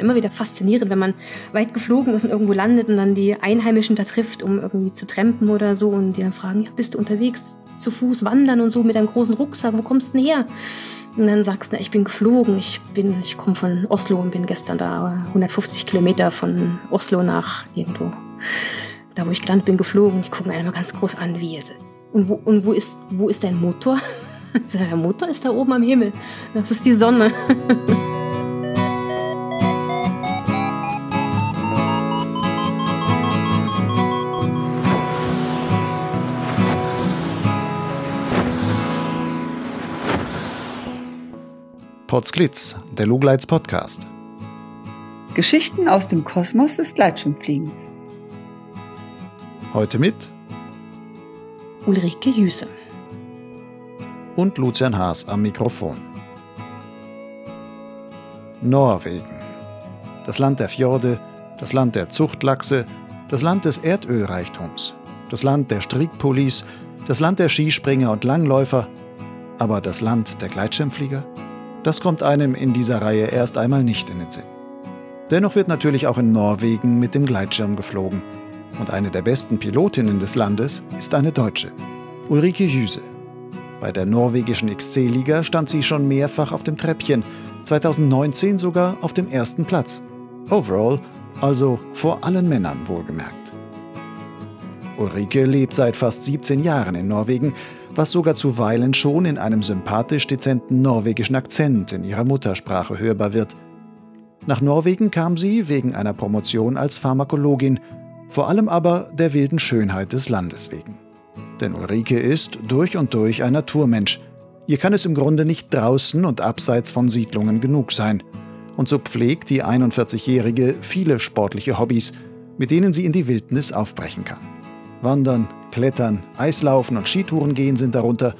Immer wieder faszinierend, wenn man weit geflogen ist und irgendwo landet und dann die Einheimischen da trifft, um irgendwie zu trampen oder so und die dann fragen, ja, bist du unterwegs zu Fuß wandern und so mit einem großen Rucksack, wo kommst du denn her? Und dann sagst du, ich bin geflogen, ich bin, ich komme von Oslo und bin gestern da 150 Kilometer von Oslo nach irgendwo. Da wo ich gelandet bin, geflogen. Ich gucke einen mal ganz groß an, wie ist und wo, und wo ist, wo ist dein Motor? Der Motor ist da oben am Himmel. Das ist die Sonne. Potsglitz, der Lugleits Podcast. Geschichten aus dem Kosmos des Gleitschirmfliegens. Heute mit Ulrike Jüse und Lucian Haas am Mikrofon. Norwegen. Das Land der Fjorde, das Land der Zuchtlachse, das Land des Erdölreichtums, das Land der Strickpullis, das Land der Skispringer und Langläufer, aber das Land der Gleitschirmflieger? Das kommt einem in dieser Reihe erst einmal nicht in den Sinn. Dennoch wird natürlich auch in Norwegen mit dem Gleitschirm geflogen. Und eine der besten Pilotinnen des Landes ist eine Deutsche, Ulrike Jüse. Bei der norwegischen XC-Liga stand sie schon mehrfach auf dem Treppchen, 2019 sogar auf dem ersten Platz. Overall, also vor allen Männern wohlgemerkt. Ulrike lebt seit fast 17 Jahren in Norwegen was sogar zuweilen schon in einem sympathisch dezenten norwegischen Akzent in ihrer Muttersprache hörbar wird. Nach Norwegen kam sie wegen einer Promotion als Pharmakologin, vor allem aber der wilden Schönheit des Landes wegen. Denn Ulrike ist durch und durch ein Naturmensch. Ihr kann es im Grunde nicht draußen und abseits von Siedlungen genug sein. Und so pflegt die 41-Jährige viele sportliche Hobbys, mit denen sie in die Wildnis aufbrechen kann. Wandern, Klettern, Eislaufen und Skitouren gehen sind darunter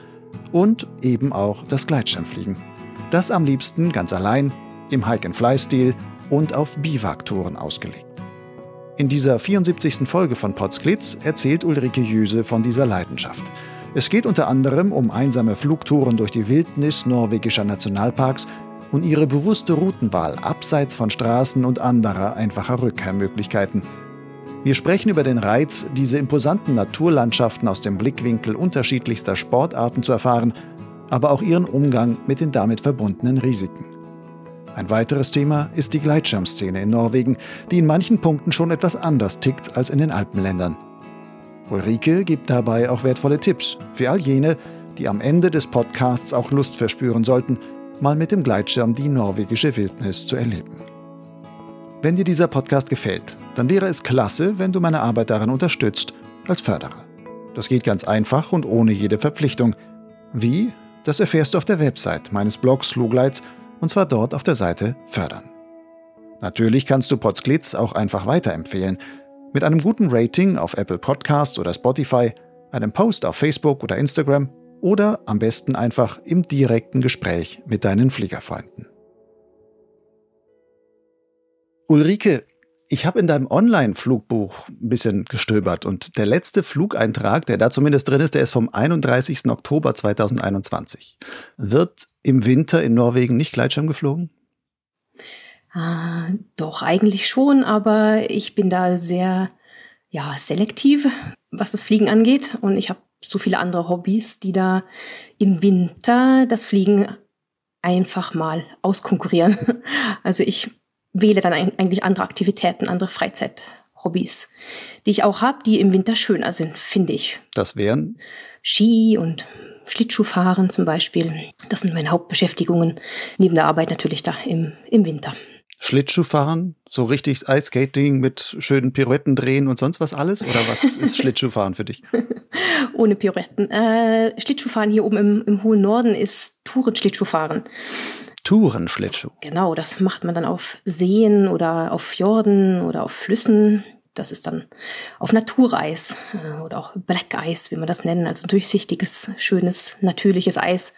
und eben auch das Gleitschirmfliegen. Das am liebsten ganz allein, im Hike-and-Fly-Stil und auf Biwaktouren ausgelegt. In dieser 74. Folge von Potsglitz erzählt Ulrike Jüse von dieser Leidenschaft. Es geht unter anderem um einsame Flugtouren durch die Wildnis norwegischer Nationalparks und ihre bewusste Routenwahl abseits von Straßen und anderer einfacher Rückkehrmöglichkeiten – wir sprechen über den Reiz, diese imposanten Naturlandschaften aus dem Blickwinkel unterschiedlichster Sportarten zu erfahren, aber auch ihren Umgang mit den damit verbundenen Risiken. Ein weiteres Thema ist die Gleitschirmszene in Norwegen, die in manchen Punkten schon etwas anders tickt als in den Alpenländern. Ulrike gibt dabei auch wertvolle Tipps für all jene, die am Ende des Podcasts auch Lust verspüren sollten, mal mit dem Gleitschirm die norwegische Wildnis zu erleben. Wenn dir dieser Podcast gefällt, dann wäre es klasse, wenn du meine Arbeit daran unterstützt, als Förderer. Das geht ganz einfach und ohne jede Verpflichtung. Wie? Das erfährst du auf der Website meines Blogs Lugleits und zwar dort auf der Seite Fördern. Natürlich kannst du Potsglitz auch einfach weiterempfehlen. Mit einem guten Rating auf Apple Podcasts oder Spotify, einem Post auf Facebook oder Instagram oder am besten einfach im direkten Gespräch mit deinen Fliegerfreunden. Ulrike, ich habe in deinem Online-Flugbuch ein bisschen gestöbert und der letzte Flugeintrag, der da zumindest drin ist, der ist vom 31. Oktober 2021. Wird im Winter in Norwegen nicht Gleitschirm geflogen? Ah, doch, eigentlich schon, aber ich bin da sehr ja, selektiv, was das Fliegen angeht. Und ich habe so viele andere Hobbys, die da im Winter das Fliegen einfach mal auskonkurrieren. Also ich wähle dann eigentlich andere Aktivitäten, andere Freizeithobbys, die ich auch habe, die im Winter schöner sind, finde ich. Das wären? Ski und Schlittschuhfahren zum Beispiel. Das sind meine Hauptbeschäftigungen, neben der Arbeit natürlich da im, im Winter. Schlittschuhfahren? So richtig Eiskating mit schönen Pirouetten drehen und sonst was alles? Oder was ist Schlittschuhfahren für dich? Ohne Pirouetten. Äh, Schlittschuhfahren hier oben im, im hohen Norden ist Touren-Schlittschuhfahren. Tourenschlittschuh. Genau, das macht man dann auf Seen oder auf Fjorden oder auf Flüssen. Das ist dann auf Natureis äh, oder auch Black Eis, wie man das nennen, also durchsichtiges, schönes, natürliches Eis,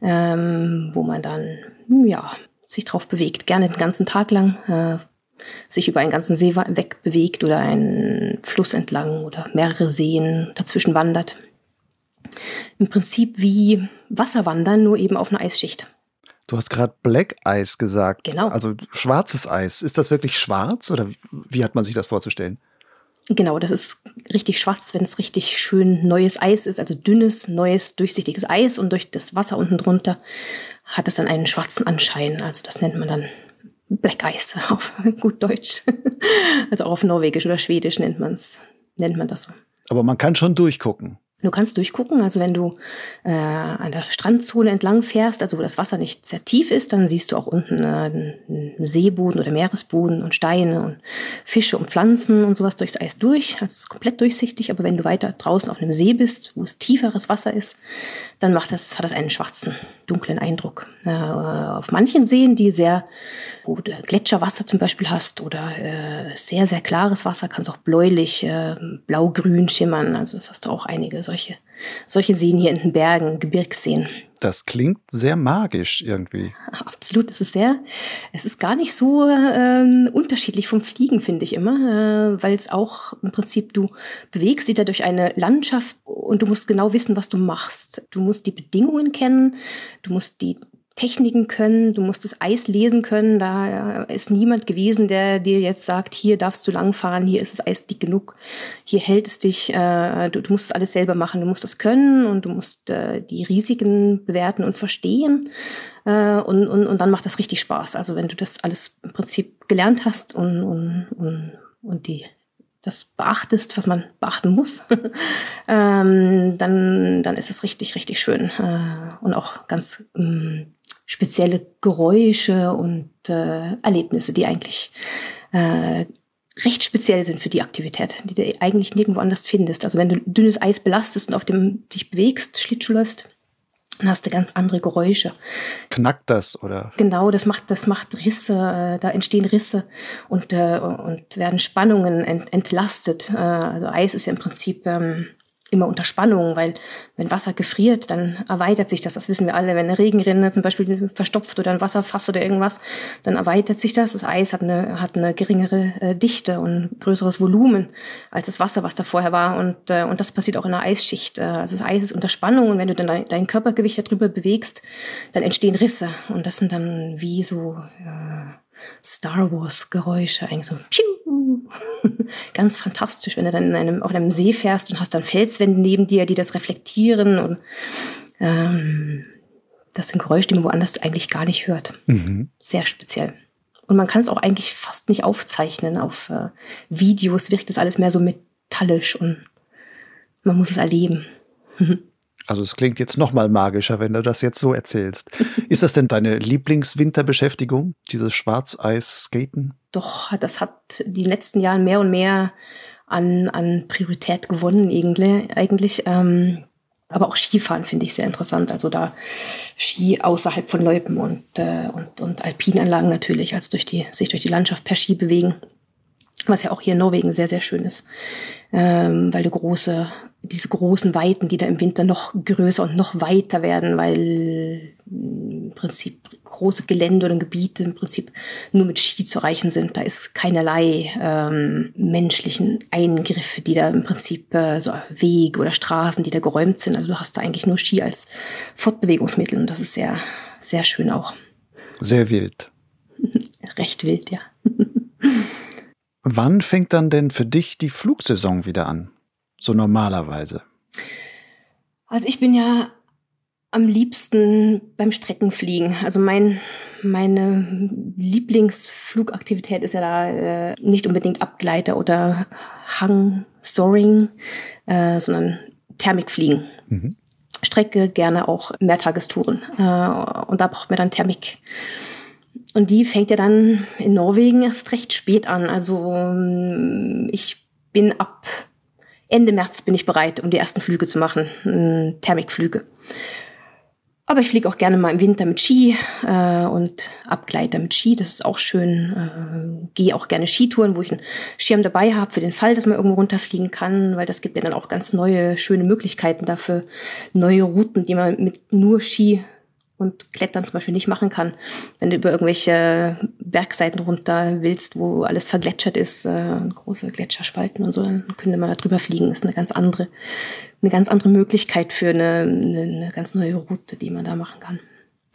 ähm, wo man dann ja sich drauf bewegt, gerne den ganzen Tag lang, äh, sich über einen ganzen See wegbewegt oder einen Fluss entlang oder mehrere Seen dazwischen wandert. Im Prinzip wie Wasserwandern, nur eben auf einer Eisschicht. Du hast gerade Black Ice gesagt. Genau. Also schwarzes Eis. Ist das wirklich schwarz oder wie hat man sich das vorzustellen? Genau, das ist richtig schwarz, wenn es richtig schön neues Eis ist, also dünnes, neues, durchsichtiges Eis und durch das Wasser unten drunter hat es dann einen schwarzen Anschein. Also das nennt man dann Black Ice auf gut Deutsch. Also auch auf Norwegisch oder Schwedisch nennt man's, nennt man das so. Aber man kann schon durchgucken. Du kannst durchgucken, also wenn du äh, an der Strandzone entlang fährst, also wo das Wasser nicht sehr tief ist, dann siehst du auch unten äh, einen Seeboden oder Meeresboden und Steine und Fische und Pflanzen und sowas durchs Eis durch. Also es ist komplett durchsichtig, aber wenn du weiter draußen auf einem See bist, wo es tieferes Wasser ist, dann macht das, hat das einen schwarzen, dunklen Eindruck. Äh, auf manchen Seen, die sehr, wo du Gletscherwasser zum Beispiel hast oder äh, sehr, sehr klares Wasser, kann es auch bläulich, äh, blau-grün schimmern. Also das hast du auch einige solche, solche Seen hier in den Bergen, Gebirgsseen. Das klingt sehr magisch irgendwie. Absolut, es ist sehr, es ist gar nicht so ähm, unterschiedlich vom Fliegen, finde ich immer, äh, weil es auch im Prinzip, du bewegst dich da durch eine Landschaft und du musst genau wissen, was du machst. Du musst die Bedingungen kennen, du musst die Techniken können, du musst das Eis lesen können. Da ist niemand gewesen, der dir jetzt sagt, hier darfst du langfahren, hier ist das Eis dick genug, hier hält es dich. Äh, du, du musst alles selber machen, du musst das können und du musst äh, die Risiken bewerten und verstehen. Äh, und, und, und dann macht das richtig Spaß. Also wenn du das alles im Prinzip gelernt hast und, und, und, und die das beachtest, was man beachten muss, ähm, dann, dann ist es richtig, richtig schön äh, und auch ganz ähm, spezielle Geräusche und äh, Erlebnisse, die eigentlich äh, recht speziell sind für die Aktivität, die du eigentlich nirgendwo anders findest. Also wenn du dünnes Eis belastest und auf dem dich bewegst, Schlittschuh läufst, dann hast du ganz andere Geräusche. Knackt das oder? Genau, das macht, das macht Risse, äh, da entstehen Risse und, äh, und werden Spannungen ent, entlastet. Äh, also Eis ist ja im Prinzip ähm, immer unter Spannung, weil wenn Wasser gefriert, dann erweitert sich das. Das wissen wir alle. Wenn eine Regenrinne zum Beispiel verstopft oder ein Wasserfass oder irgendwas, dann erweitert sich das. Das Eis hat eine, hat eine geringere äh, Dichte und größeres Volumen als das Wasser, was da vorher war. Und, äh, und das passiert auch in der Eisschicht. Äh, also das Eis ist unter Spannung und wenn du dann dein, dein Körpergewicht darüber bewegst, dann entstehen Risse. Und das sind dann wie so äh, Star Wars Geräusche, eigentlich so. Piu, Ganz fantastisch, wenn du dann in einem, auf einem See fährst und hast dann Felswände neben dir, die das reflektieren. Und ähm, das sind Geräusche, die man woanders eigentlich gar nicht hört. Mhm. Sehr speziell. Und man kann es auch eigentlich fast nicht aufzeichnen. Auf äh, Videos wirkt das alles mehr so metallisch und man muss es erleben. Also es klingt jetzt noch mal magischer, wenn du das jetzt so erzählst. Ist das denn deine Lieblingswinterbeschäftigung, dieses Schwarzeis-Skaten? Doch, das hat die letzten Jahre mehr und mehr an, an Priorität gewonnen eigentlich. Ähm, aber auch Skifahren finde ich sehr interessant. Also da Ski außerhalb von Loipen und, äh, und, und Alpinanlagen natürlich, also durch die, sich durch die Landschaft per Ski bewegen. Was ja auch hier in Norwegen sehr, sehr schön ist, ähm, weil du große diese großen Weiten, die da im Winter noch größer und noch weiter werden, weil im Prinzip große Gelände oder Gebiete im Prinzip nur mit Ski zu erreichen sind. Da ist keinerlei ähm, menschlichen Eingriffe, die da im Prinzip äh, so Wege oder Straßen, die da geräumt sind. Also du hast da eigentlich nur Ski als Fortbewegungsmittel und das ist sehr, sehr schön auch. Sehr wild. Recht wild, ja. Wann fängt dann denn für dich die Flugsaison wieder an? So normalerweise? Also ich bin ja am liebsten beim Streckenfliegen. Also mein, meine Lieblingsflugaktivität ist ja da äh, nicht unbedingt Abgleiter oder Hang-Soaring, äh, sondern Thermikfliegen. Mhm. Strecke gerne auch Mehrtagestouren. Äh, und da braucht man dann Thermik. Und die fängt ja dann in Norwegen erst recht spät an. Also ähm, ich bin ab Ende März bin ich bereit, um die ersten Flüge zu machen, hm, Thermikflüge. Aber ich fliege auch gerne mal im Winter mit Ski äh, und Abgleiter mit Ski. Das ist auch schön. Äh, Gehe auch gerne Skitouren, wo ich einen Schirm dabei habe für den Fall, dass man irgendwo runterfliegen kann, weil das gibt ja dann auch ganz neue, schöne Möglichkeiten dafür, neue Routen, die man mit nur Ski und Klettern zum Beispiel nicht machen kann. Wenn du über irgendwelche Bergseiten runter willst, wo alles vergletschert ist, äh, große Gletscherspalten und so, dann könnte man da drüber fliegen. Das ist eine ganz andere, eine ganz andere Möglichkeit für eine, eine, eine ganz neue Route, die man da machen kann.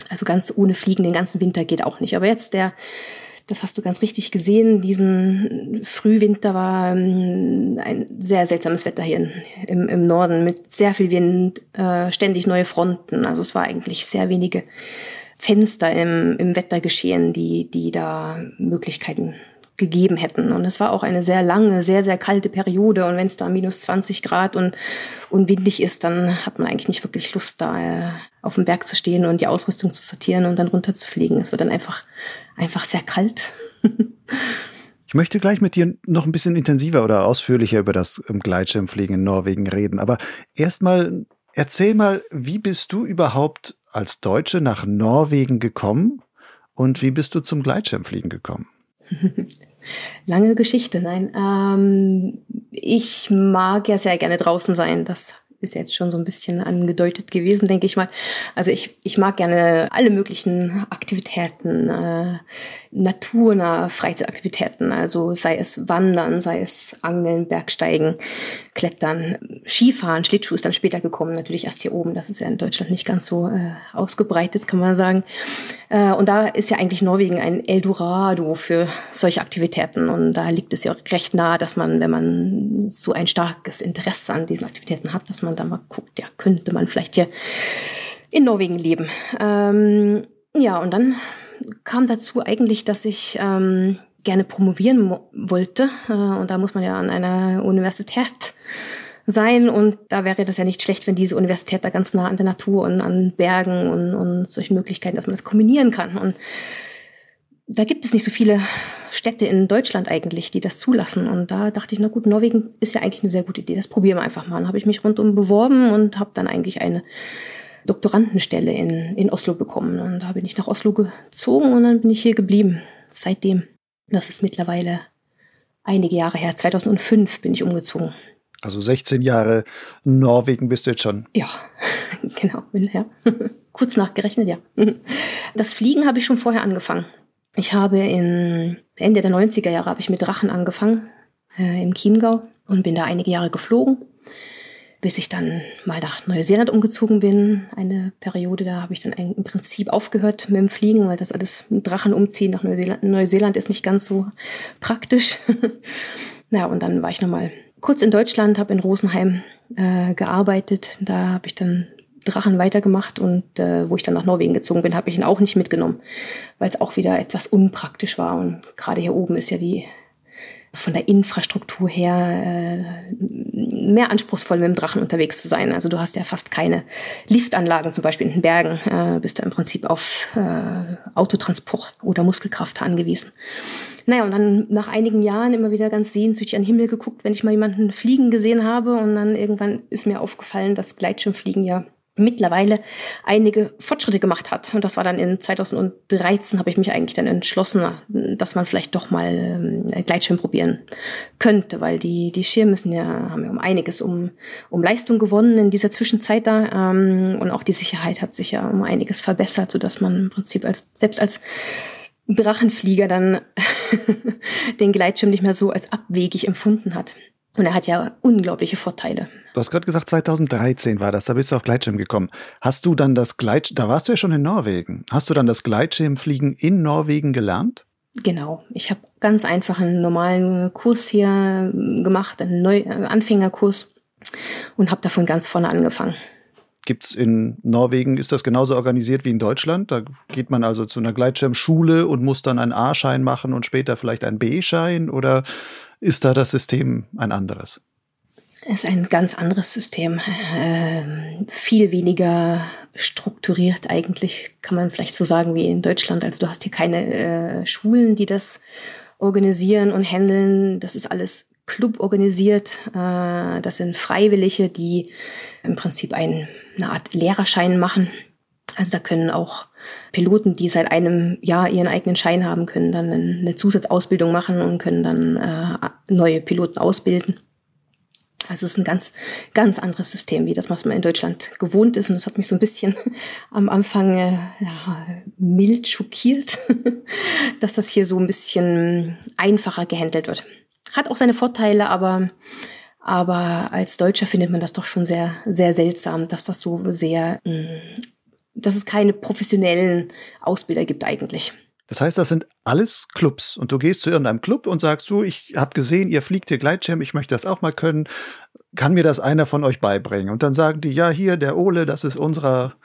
Also ganz ohne Fliegen den ganzen Winter geht auch nicht. Aber jetzt der, das hast du ganz richtig gesehen, diesen Frühwinter war ähm, ein sehr seltsames Wetter hier im, im Norden mit sehr viel Wind, äh, ständig neue Fronten. Also es war eigentlich sehr wenige Fenster im, im Wettergeschehen, die, die da Möglichkeiten gegeben hätten. Und es war auch eine sehr lange, sehr, sehr kalte Periode. Und wenn es da minus 20 Grad und, und windig ist, dann hat man eigentlich nicht wirklich Lust, da äh, auf dem Berg zu stehen und die Ausrüstung zu sortieren und dann runter zu fliegen. Es wird dann einfach, einfach sehr kalt. Ich möchte gleich mit dir noch ein bisschen intensiver oder ausführlicher über das ähm, Gleitschirmfliegen in Norwegen reden. Aber erstmal erzähl mal, wie bist du überhaupt als Deutsche nach Norwegen gekommen und wie bist du zum Gleitschirmfliegen gekommen? Lange Geschichte, nein. Ähm, ich mag ja sehr gerne draußen sein. Das ist jetzt schon so ein bisschen angedeutet gewesen, denke ich mal. Also ich, ich mag gerne alle möglichen Aktivitäten, äh, naturnahe Freizeitaktivitäten, also sei es Wandern, sei es Angeln, Bergsteigen, Klettern, Skifahren, Schlittschuh ist dann später gekommen, natürlich erst hier oben. Das ist ja in Deutschland nicht ganz so äh, ausgebreitet, kann man sagen. Äh, und da ist ja eigentlich Norwegen ein Eldorado für solche Aktivitäten. Und da liegt es ja auch recht nah, dass man, wenn man so ein starkes Interesse an diesen Aktivitäten hat, dass man da mal guckt, ja, könnte man vielleicht hier in Norwegen leben. Ähm, ja, und dann kam dazu eigentlich, dass ich ähm, gerne promovieren wollte. Äh, und da muss man ja an einer Universität sein. Und da wäre das ja nicht schlecht, wenn diese Universität da ganz nah an der Natur und an Bergen und, und solchen Möglichkeiten, dass man das kombinieren kann. Und da gibt es nicht so viele Städte in Deutschland eigentlich, die das zulassen. Und da dachte ich, na gut, Norwegen ist ja eigentlich eine sehr gute Idee. Das probieren wir einfach mal. Dann habe ich mich rundum beworben und habe dann eigentlich eine Doktorandenstelle in, in Oslo bekommen. Und da bin ich nach Oslo gezogen und dann bin ich hier geblieben. Seitdem. Das ist mittlerweile einige Jahre her. 2005 bin ich umgezogen. Also 16 Jahre Norwegen bist du jetzt schon. Ja, genau, bin ja. Kurz nachgerechnet, ja. Das Fliegen habe ich schon vorher angefangen. Ich habe in Ende der 90er Jahre habe ich mit Drachen angefangen äh, im Chiemgau und bin da einige Jahre geflogen bis ich dann mal nach Neuseeland umgezogen bin. Eine Periode, da habe ich dann im Prinzip aufgehört mit dem Fliegen, weil das alles mit Drachen umziehen nach Neuseeland, Neuseeland ist nicht ganz so praktisch. ja, und dann war ich nochmal kurz in Deutschland, habe in Rosenheim äh, gearbeitet. Da habe ich dann Drachen weitergemacht und äh, wo ich dann nach Norwegen gezogen bin, habe ich ihn auch nicht mitgenommen, weil es auch wieder etwas unpraktisch war. Und gerade hier oben ist ja die von der Infrastruktur her äh, mehr anspruchsvoll mit dem Drachen unterwegs zu sein. Also du hast ja fast keine Liftanlagen, zum Beispiel in den Bergen, äh, bist du im Prinzip auf äh, Autotransport oder Muskelkraft angewiesen. Naja, und dann nach einigen Jahren immer wieder ganz sehnsüchtig an den Himmel geguckt, wenn ich mal jemanden fliegen gesehen habe. Und dann irgendwann ist mir aufgefallen, dass Gleitschirmfliegen ja mittlerweile einige Fortschritte gemacht hat. Und das war dann in 2013, habe ich mich eigentlich dann entschlossen, dass man vielleicht doch mal ähm, Gleitschirm probieren könnte, weil die, die Schirme müssen ja, haben ja um einiges um, um Leistung gewonnen in dieser Zwischenzeit da. Ähm, und auch die Sicherheit hat sich ja um einiges verbessert, sodass man im Prinzip als, selbst als Drachenflieger dann den Gleitschirm nicht mehr so als abwegig empfunden hat. Und er hat ja unglaubliche Vorteile. Du hast gerade gesagt, 2013 war das, da bist du auf Gleitschirm gekommen. Hast du dann das Gleitschirm, da warst du ja schon in Norwegen. Hast du dann das Gleitschirmfliegen in Norwegen gelernt? Genau. Ich habe ganz einfach einen normalen Kurs hier gemacht, einen Neu Anfängerkurs und habe davon ganz vorne angefangen. Gibt es in Norwegen, ist das genauso organisiert wie in Deutschland? Da geht man also zu einer Gleitschirmschule und muss dann einen A-Schein machen und später vielleicht einen B-Schein? Oder ist da das System ein anderes? Es ist ein ganz anderes System. Äh, viel weniger strukturiert eigentlich, kann man vielleicht so sagen, wie in Deutschland. Also du hast hier keine äh, Schulen, die das organisieren und handeln. Das ist alles Club organisiert. Äh, das sind Freiwillige, die im Prinzip ein, eine Art Lehrerschein machen. Also da können auch Piloten, die seit einem Jahr ihren eigenen Schein haben, können dann eine Zusatzausbildung machen und können dann äh, neue Piloten ausbilden. Also es ist ein ganz, ganz anderes System, wie das, was man in Deutschland gewohnt ist. Und das hat mich so ein bisschen am Anfang äh, ja, mild schockiert, dass das hier so ein bisschen einfacher gehandelt wird. Hat auch seine Vorteile, aber, aber als Deutscher findet man das doch schon sehr, sehr seltsam, dass das so sehr mh, mm, dass es keine professionellen Ausbilder gibt eigentlich. Das heißt, das sind alles Clubs und du gehst zu irgendeinem Club und sagst du, ich habe gesehen, ihr fliegt hier Gleitschirm, ich möchte das auch mal können. Kann mir das einer von euch beibringen? Und dann sagen die, ja, hier, der Ole, das ist unserer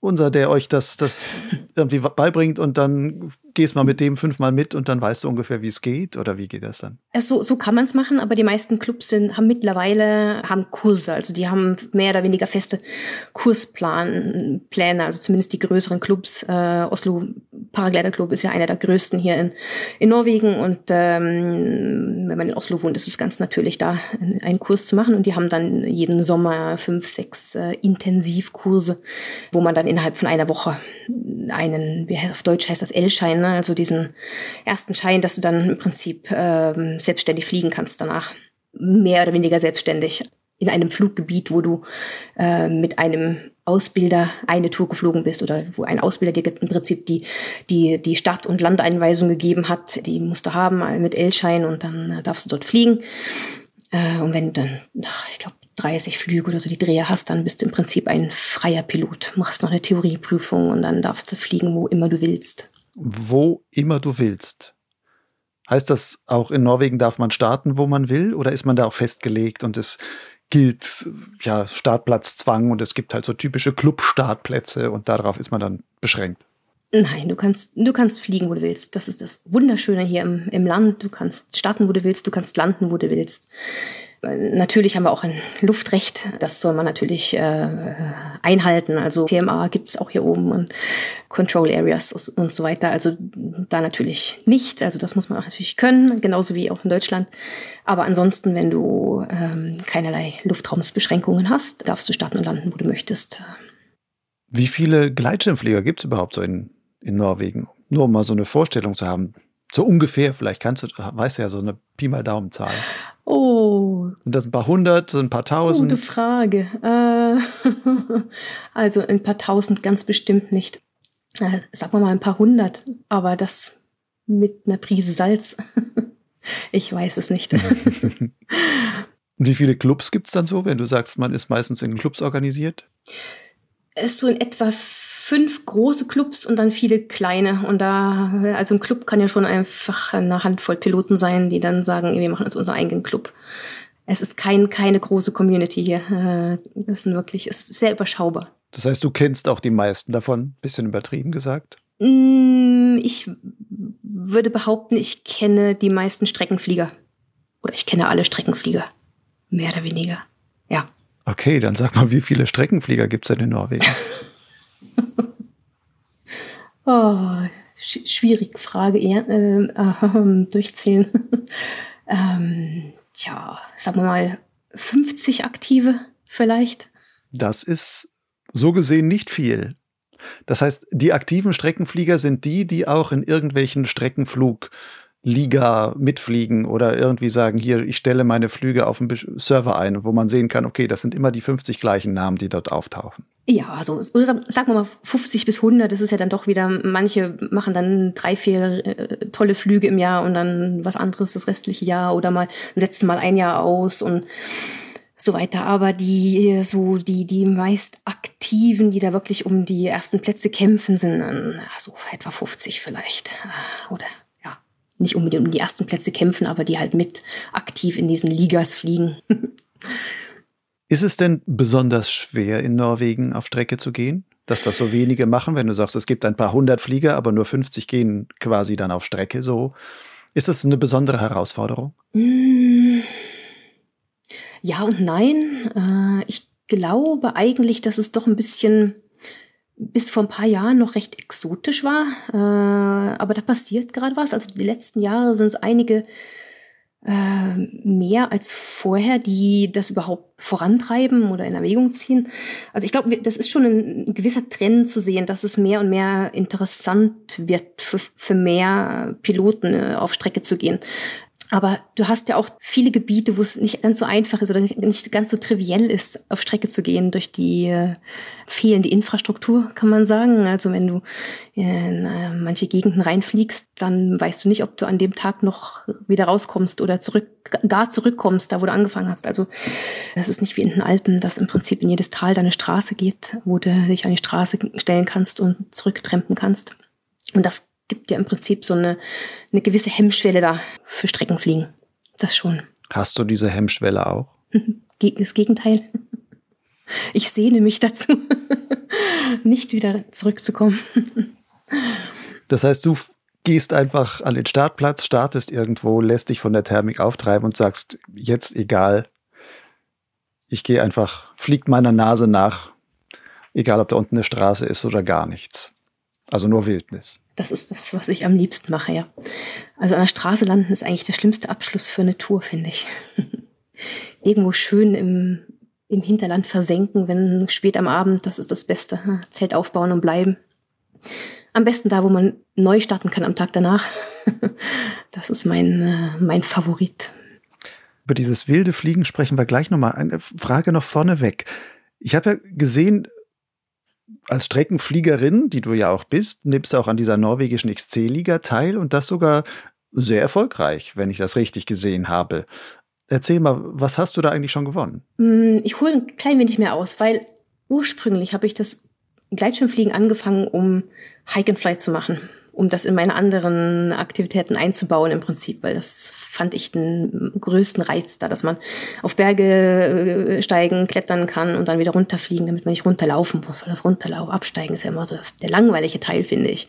unser, der euch das, das irgendwie beibringt und dann gehst mal mit dem fünfmal mit und dann weißt du ungefähr, wie es geht oder wie geht das dann? So, so kann man es machen, aber die meisten Clubs sind, haben mittlerweile haben Kurse, also die haben mehr oder weniger feste Kurspläne, also zumindest die größeren Clubs. Äh, Oslo Paraglider Club ist ja einer der größten hier in, in Norwegen und ähm, wenn man in Oslo wohnt, ist es ganz natürlich, da einen Kurs zu machen und die haben dann jeden Sommer fünf, sechs äh, Intensivkurse, wo man dann innerhalb von einer Woche einen, wie auf Deutsch heißt das L-Schein, ne? also diesen ersten Schein, dass du dann im Prinzip ähm, selbstständig fliegen kannst danach. Mehr oder weniger selbstständig. In einem Fluggebiet, wo du äh, mit einem Ausbilder eine Tour geflogen bist oder wo ein Ausbilder dir im Prinzip die, die, die Start- und Landeinweisung gegeben hat, die musst du haben mit L-Schein und dann äh, darfst du dort fliegen. Äh, und wenn du dann, ich glaube, 30 Flüge oder so die Dreher hast, dann bist du im Prinzip ein freier Pilot. Machst noch eine Theorieprüfung und dann darfst du fliegen, wo immer du willst. Wo immer du willst. Heißt das auch in Norwegen darf man starten, wo man will, oder ist man da auch festgelegt und es gilt ja Startplatzzwang und es gibt halt so typische Club-Startplätze und darauf ist man dann beschränkt? Nein, du kannst, du kannst fliegen, wo du willst. Das ist das Wunderschöne hier im, im Land. Du kannst starten, wo du willst, du kannst landen, wo du willst. Natürlich haben wir auch ein Luftrecht, das soll man natürlich äh, einhalten. Also TMA gibt es auch hier oben und Control Areas und so weiter. Also da natürlich nicht. Also das muss man auch natürlich können, genauso wie auch in Deutschland. Aber ansonsten, wenn du ähm, keinerlei Luftraumsbeschränkungen hast, darfst du starten und landen, wo du möchtest. Wie viele Gleitschirmflieger gibt es überhaupt so in, in Norwegen? Nur um mal so eine Vorstellung zu haben. So ungefähr, vielleicht kannst du, weißt du ja so eine Pi mal Daumenzahl. Oh. Sind das ein paar hundert, ein paar tausend? Gute Frage. Äh, also ein paar tausend ganz bestimmt nicht. Äh, sagen wir mal ein paar hundert, aber das mit einer Prise Salz. ich weiß es nicht. Und wie viele Clubs gibt es dann so, wenn du sagst, man ist meistens in Clubs organisiert? Es ist so in etwa fünf große Clubs und dann viele kleine. Und da, also ein Club kann ja schon einfach eine Handvoll Piloten sein, die dann sagen, wir machen jetzt unseren eigenen Club. Es ist kein, keine große Community hier. Äh, das ist wirklich, es ist sehr überschaubar. Das heißt, du kennst auch die meisten davon, bisschen übertrieben gesagt? Mm, ich würde behaupten, ich kenne die meisten Streckenflieger. Oder ich kenne alle Streckenflieger. Mehr oder weniger. Ja. Okay, dann sag mal, wie viele Streckenflieger gibt es denn in Norwegen? oh, sch schwierige Frage, eher äh, äh, durchzählen. ähm, tja, sagen wir mal 50 aktive vielleicht. Das ist so gesehen nicht viel. Das heißt, die aktiven Streckenflieger sind die, die auch in irgendwelchen Streckenflug Liga mitfliegen oder irgendwie sagen, hier, ich stelle meine Flüge auf einen Server ein, wo man sehen kann, okay, das sind immer die 50 gleichen Namen, die dort auftauchen. Ja, also oder sagen wir mal 50 bis 100, das ist ja dann doch wieder, manche machen dann drei, vier äh, tolle Flüge im Jahr und dann was anderes das restliche Jahr oder mal setzen mal ein Jahr aus und so weiter. Aber die so die die meist aktiven, die da wirklich um die ersten Plätze kämpfen, sind dann so etwa 50 vielleicht oder nicht unbedingt um die ersten Plätze kämpfen, aber die halt mit aktiv in diesen Ligas fliegen. Ist es denn besonders schwer in Norwegen auf Strecke zu gehen? Dass das so wenige machen, wenn du sagst, es gibt ein paar hundert Flieger, aber nur 50 gehen quasi dann auf Strecke so. Ist das eine besondere Herausforderung? Mm. Ja und nein. Äh, ich glaube eigentlich, dass es doch ein bisschen bis vor ein paar Jahren noch recht exotisch war. Äh, aber da passiert gerade was. Also die letzten Jahre sind es einige äh, mehr als vorher, die das überhaupt vorantreiben oder in Erwägung ziehen. Also ich glaube, das ist schon ein, gewisser Trend zu sehen, dass es mehr und mehr interessant wird für, für mehr Piloten äh, auf Strecke zu gehen. Aber du hast ja auch viele Gebiete, wo es nicht ganz so einfach ist oder nicht ganz so triviell ist, auf Strecke zu gehen durch die äh, fehlende Infrastruktur, kann man sagen. Also wenn du in äh, manche Gegenden reinfliegst, dann weißt du nicht, ob du an dem Tag noch wieder rauskommst oder zurück, gar zurückkommst, da wo du angefangen hast. Also das ist nicht wie in den Alpen, dass im Prinzip in jedes Tal deine Straße geht, wo du dich an die Straße stellen kannst und zurücktrempen kannst. Und das gibt ja im Prinzip so eine, eine gewisse Hemmschwelle da für Streckenfliegen. Das schon. Hast du diese Hemmschwelle auch? Das Gegenteil. Ich sehne mich dazu, nicht wieder zurückzukommen. Das heißt, du gehst einfach an den Startplatz, startest irgendwo, lässt dich von der Thermik auftreiben und sagst, jetzt egal, ich gehe einfach, fliegt meiner Nase nach, egal ob da unten eine Straße ist oder gar nichts. Also nur Wildnis. Das ist das, was ich am liebsten mache, ja. Also an der Straße landen ist eigentlich der schlimmste Abschluss für eine Tour, finde ich. Irgendwo schön im, im Hinterland versenken, wenn spät am Abend, das ist das Beste. Zelt aufbauen und bleiben. Am besten da, wo man neu starten kann am Tag danach. Das ist mein, äh, mein Favorit. Über dieses wilde Fliegen sprechen wir gleich nochmal. Eine Frage noch vorneweg. Ich habe ja gesehen, als Streckenfliegerin, die du ja auch bist, nimmst du auch an dieser norwegischen XC-Liga teil und das sogar sehr erfolgreich, wenn ich das richtig gesehen habe. Erzähl mal, was hast du da eigentlich schon gewonnen? Mm, ich hole ein klein wenig mehr aus, weil ursprünglich habe ich das Gleitschirmfliegen angefangen, um Hike and Fly zu machen um das in meine anderen Aktivitäten einzubauen im Prinzip, weil das fand ich den größten Reiz da, dass man auf Berge äh, steigen, klettern kann und dann wieder runterfliegen, damit man nicht runterlaufen muss, weil das Runterlaufen, Absteigen ist ja immer so das, der langweilige Teil, finde ich.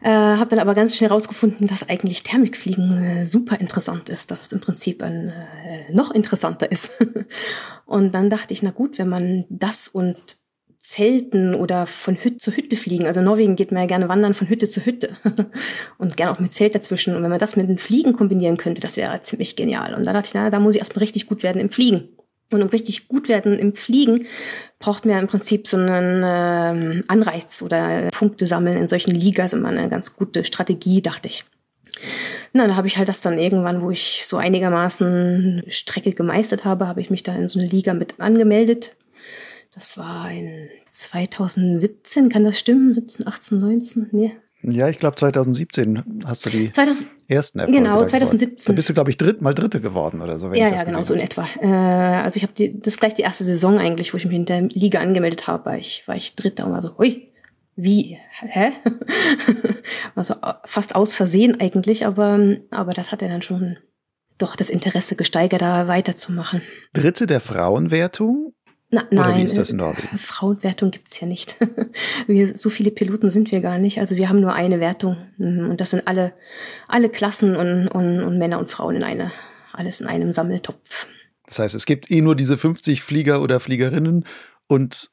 Äh, habe dann aber ganz schnell herausgefunden, dass eigentlich Thermikfliegen äh, super interessant ist, dass es im Prinzip ein, äh, noch interessanter ist. und dann dachte ich, na gut, wenn man das und Zelten oder von Hütte zu Hütte fliegen. Also in Norwegen geht man ja gerne wandern von Hütte zu Hütte und gerne auch mit Zelt dazwischen. Und wenn man das mit dem Fliegen kombinieren könnte, das wäre ziemlich genial. Und dann dachte ich, na, da muss ich erstmal richtig gut werden im Fliegen. Und um richtig gut werden im Fliegen, braucht man ja im Prinzip so einen äh, Anreiz oder Punkte sammeln in solchen Ligas immer eine ganz gute Strategie, dachte ich. Na, da habe ich halt das dann irgendwann, wo ich so einigermaßen Strecke gemeistert habe, habe ich mich da in so eine Liga mit angemeldet das war in 2017, kann das stimmen? 17, 18, 19? Nee. Ja, ich glaube 2017 hast du die 2000, ersten Erfolge Genau, 2017. Da bist du, glaube ich, dritt, mal Dritte geworden oder so. ja, ja, genau, so in etwa. Äh, also ich habe das ist gleich die erste Saison eigentlich, wo ich mich in der Liga angemeldet habe, war ich, war ich Dritter und war so, hui, wie, hä? war so fast aus Versehen eigentlich, aber, aber das hat ja dann schon doch das Interesse gesteigert, da weiterzumachen. Dritte der Frauenwertung na, nein, Oder wie ist das in Norwegen? Äh, Frauenwertung gibt es ja nicht. wir, so viele Piloten sind wir gar nicht. Also wir haben nur eine Wertung. Mhm, und das sind alle, alle Klassen und, und, und Männer und Frauen in eine, alles in einem Sammeltopf. Das heißt, es gibt eh nur diese 50 Flieger oder Fliegerinnen und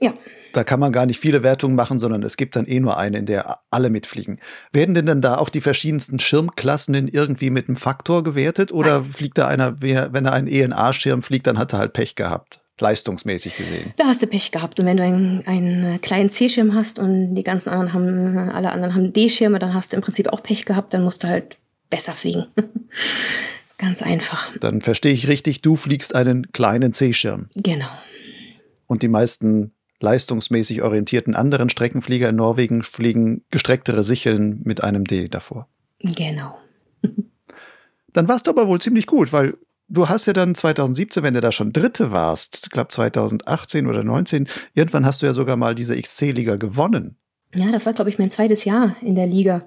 ja. da kann man gar nicht viele Wertungen machen, sondern es gibt dann eh nur eine, in der alle mitfliegen. Werden denn dann da auch die verschiedensten Schirmklassen in irgendwie mit einem Faktor gewertet oder Nein. fliegt da einer, wenn er einen ENA-Schirm fliegt, dann hat er halt Pech gehabt? Leistungsmäßig gesehen. Da hast du Pech gehabt. Und wenn du einen, einen kleinen C-Schirm hast und die ganzen anderen haben, alle anderen haben D-Schirme, dann hast du im Prinzip auch Pech gehabt, dann musst du halt besser fliegen. Ganz einfach. Dann verstehe ich richtig, du fliegst einen kleinen C-Schirm. Genau. Und die meisten leistungsmäßig orientierten anderen Streckenflieger in Norwegen fliegen gestrecktere Sicheln mit einem D davor. Genau. Dann warst du aber wohl ziemlich gut, weil du hast ja dann 2017, wenn du da schon Dritte warst, ich glaube 2018 oder 19, irgendwann hast du ja sogar mal diese XC-Liga gewonnen. Ja, das war, glaube ich, mein zweites Jahr in der Liga.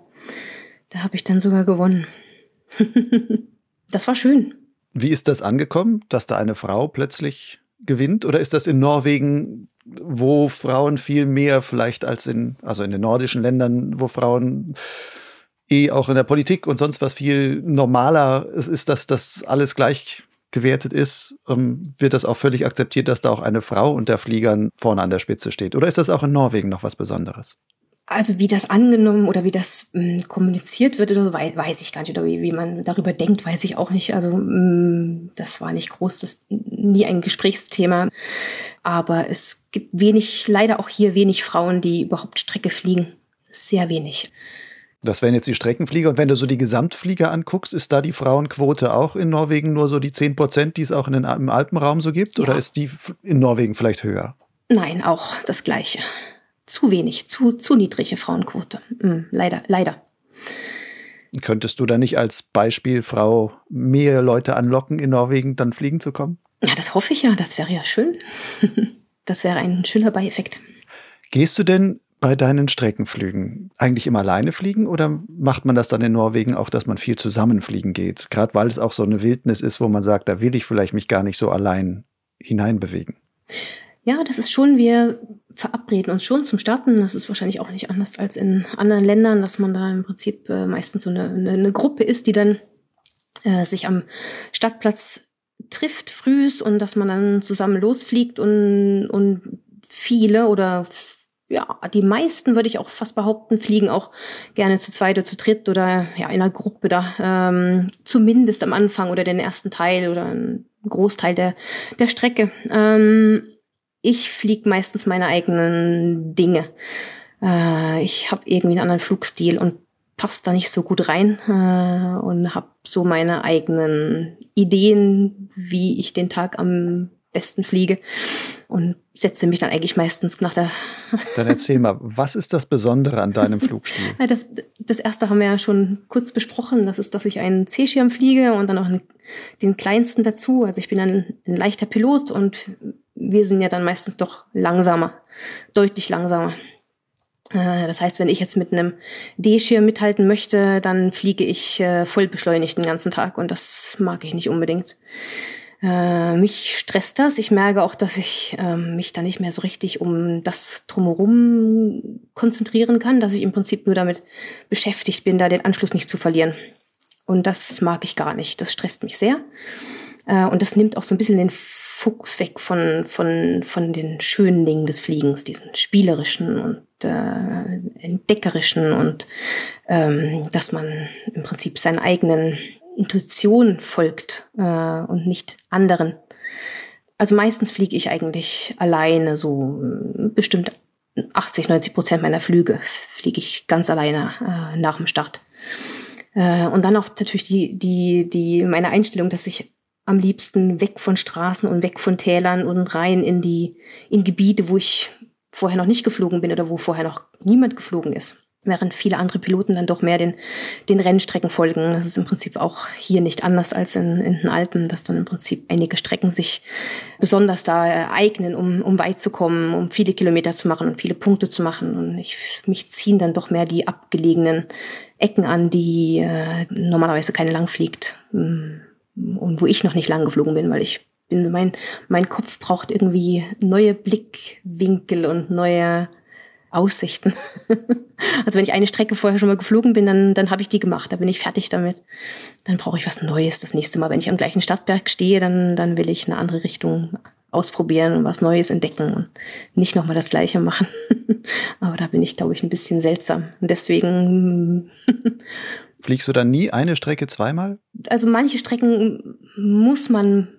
Da habe ich dann sogar gewonnen. das war schön. Wie ist das angekommen, dass da eine Frau plötzlich gewinnt? Oder ist das in Norwegen, wo Frauen viel mehr vielleicht als in, also in den nordischen Ländern, wo Frauen eh auch in der Politik und sonst was viel normaler es ist, dass das alles gleich gewertet ist, ähm, wird das auch völlig akzeptiert, dass da auch eine Frau unter Fliegern vorne an der Spitze steht. Oder ist das auch in Norwegen noch was Besonderes? Also wie das angenommen oder wie das mh, hm, kommuniziert wird oder so, weiß, weiß, ich gar nicht. Oder wie, wie, man darüber denkt, weiß ich auch nicht. Also mh, hm, das war nicht groß, das nie ein Gesprächsthema. Aber es gibt wenig, leider auch hier wenig Frauen, die überhaupt Strecke fliegen. Sehr wenig. Das wären jetzt die Streckenflieger. Und wenn du so die Gesamtflieger anguckst, ist da die Frauenquote auch in Norwegen nur so die 10 Prozent, die es auch in den, im Alpenraum so gibt? Ja. Oder ist die in Norwegen vielleicht höher? Nein, auch das Gleiche. Zu wenig, zu, zu niedrige Frauenquote. Mhm, leider, leider. Könntest du da nicht als Beispielfrau mehr Leute anlocken, in Norwegen dann fliegen zu kommen? Ja, das hoffe ich ja. Das wäre ja schön. das wäre ein schöner Beieffekt. Gehst du denn bei deinen Streckenflügen eigentlich immer alleine fliegen oder macht man das dann in Norwegen auch, dass man viel zusammenfliegen geht? Gerade weil es auch so eine Wildnis ist, wo man sagt, da will ich vielleicht mich gar nicht so allein hineinbewegen. Ja, das ist schon, wir verabreden uns schon zum Starten. Das ist wahrscheinlich auch nicht anders als in anderen Ländern, dass man da im Prinzip äh, meistens so eine, eine, eine, Gruppe ist, die dann äh, sich am Stadtplatz trifft frühs und dass man dann zusammen losfliegt und, und viele oder ja, die meisten würde ich auch fast behaupten, fliegen auch gerne zu zweit oder zu dritt oder ja, in einer Gruppe da, ähm, zumindest am Anfang oder den ersten Teil oder einen Großteil der, der Strecke. Ähm, ich fliege meistens meine eigenen Dinge. Äh, ich habe irgendwie einen anderen Flugstil und passt da nicht so gut rein äh, und habe so meine eigenen Ideen, wie ich den Tag am besten fliege und setze mich dann eigentlich meistens nach der. Dann erzähl mal, was ist das Besondere an deinem Flugstil? Das, das erste haben wir ja schon kurz besprochen. Das ist, dass ich einen C-Schirm fliege und dann auch einen, den kleinsten dazu. Also ich bin ein, ein leichter Pilot und wir sind ja dann meistens doch langsamer, deutlich langsamer. Äh, das heißt, wenn ich jetzt mit einem D-Schirm mithalten möchte, dann fliege ich äh, voll beschleunigt den ganzen Tag und das mag ich nicht unbedingt. Äh, mich stresst das. Ich merke auch, dass ich äh, mich da nicht mehr so richtig um das drumherum konzentrieren kann, dass ich im Prinzip nur damit beschäftigt bin, da den Anschluss nicht zu verlieren. Und das mag ich gar nicht. Das stresst mich sehr. Äh, und das nimmt auch so ein bisschen den Fokus weg von, von, von den schönen Dingen des Fliegens, diesen spielerischen und äh, entdeckerischen und ähm, dass man im Prinzip seinen eigenen Intuition folgt äh, und nicht anderen. Also meistens fliege ich eigentlich alleine, so äh, bestimmt 80, 90 Prozent meiner Flüge fliege ich ganz alleine äh, nach dem Start. Äh, und dann auch natürlich die, die, die, meine Einstellung, dass ich am liebsten weg von Straßen und weg von Tälern und rein in die, in Gebiete, wo ich vorher noch nicht geflogen bin oder wo vorher noch niemand geflogen ist während viele andere Piloten dann doch mehr den, den Rennstrecken folgen. Das ist im Prinzip auch hier nicht anders als in, in den Alpen, dass dann im Prinzip einige Strecken sich besonders da eignen, um, um weit zu kommen, um viele Kilometer zu machen und viele Punkte zu machen. Und ich, mich ziehen dann doch mehr die abgelegenen Ecken an, die äh, normalerweise keine lang fliegt mm, und wo ich noch nicht lang geflogen bin, weil ich bin, mein, mein Kopf braucht irgendwie neue Blickwinkel und neue Aussichten. also wenn ich eine Strecke vorher schon mal geflogen bin, dann, dann habe ich die gemacht, da bin ich fertig damit. Dann brauche ich was Neues das nächste Mal. Wenn ich am gleichen Stadtberg stehe, dann, dann will ich eine andere Richtung ausprobieren und was Neues entdecken und nicht nochmal das Gleiche machen. Aber da bin ich, glaube ich, ein bisschen seltsam. Und deswegen. Fliegst du dann nie eine Strecke zweimal? Also manche Strecken muss man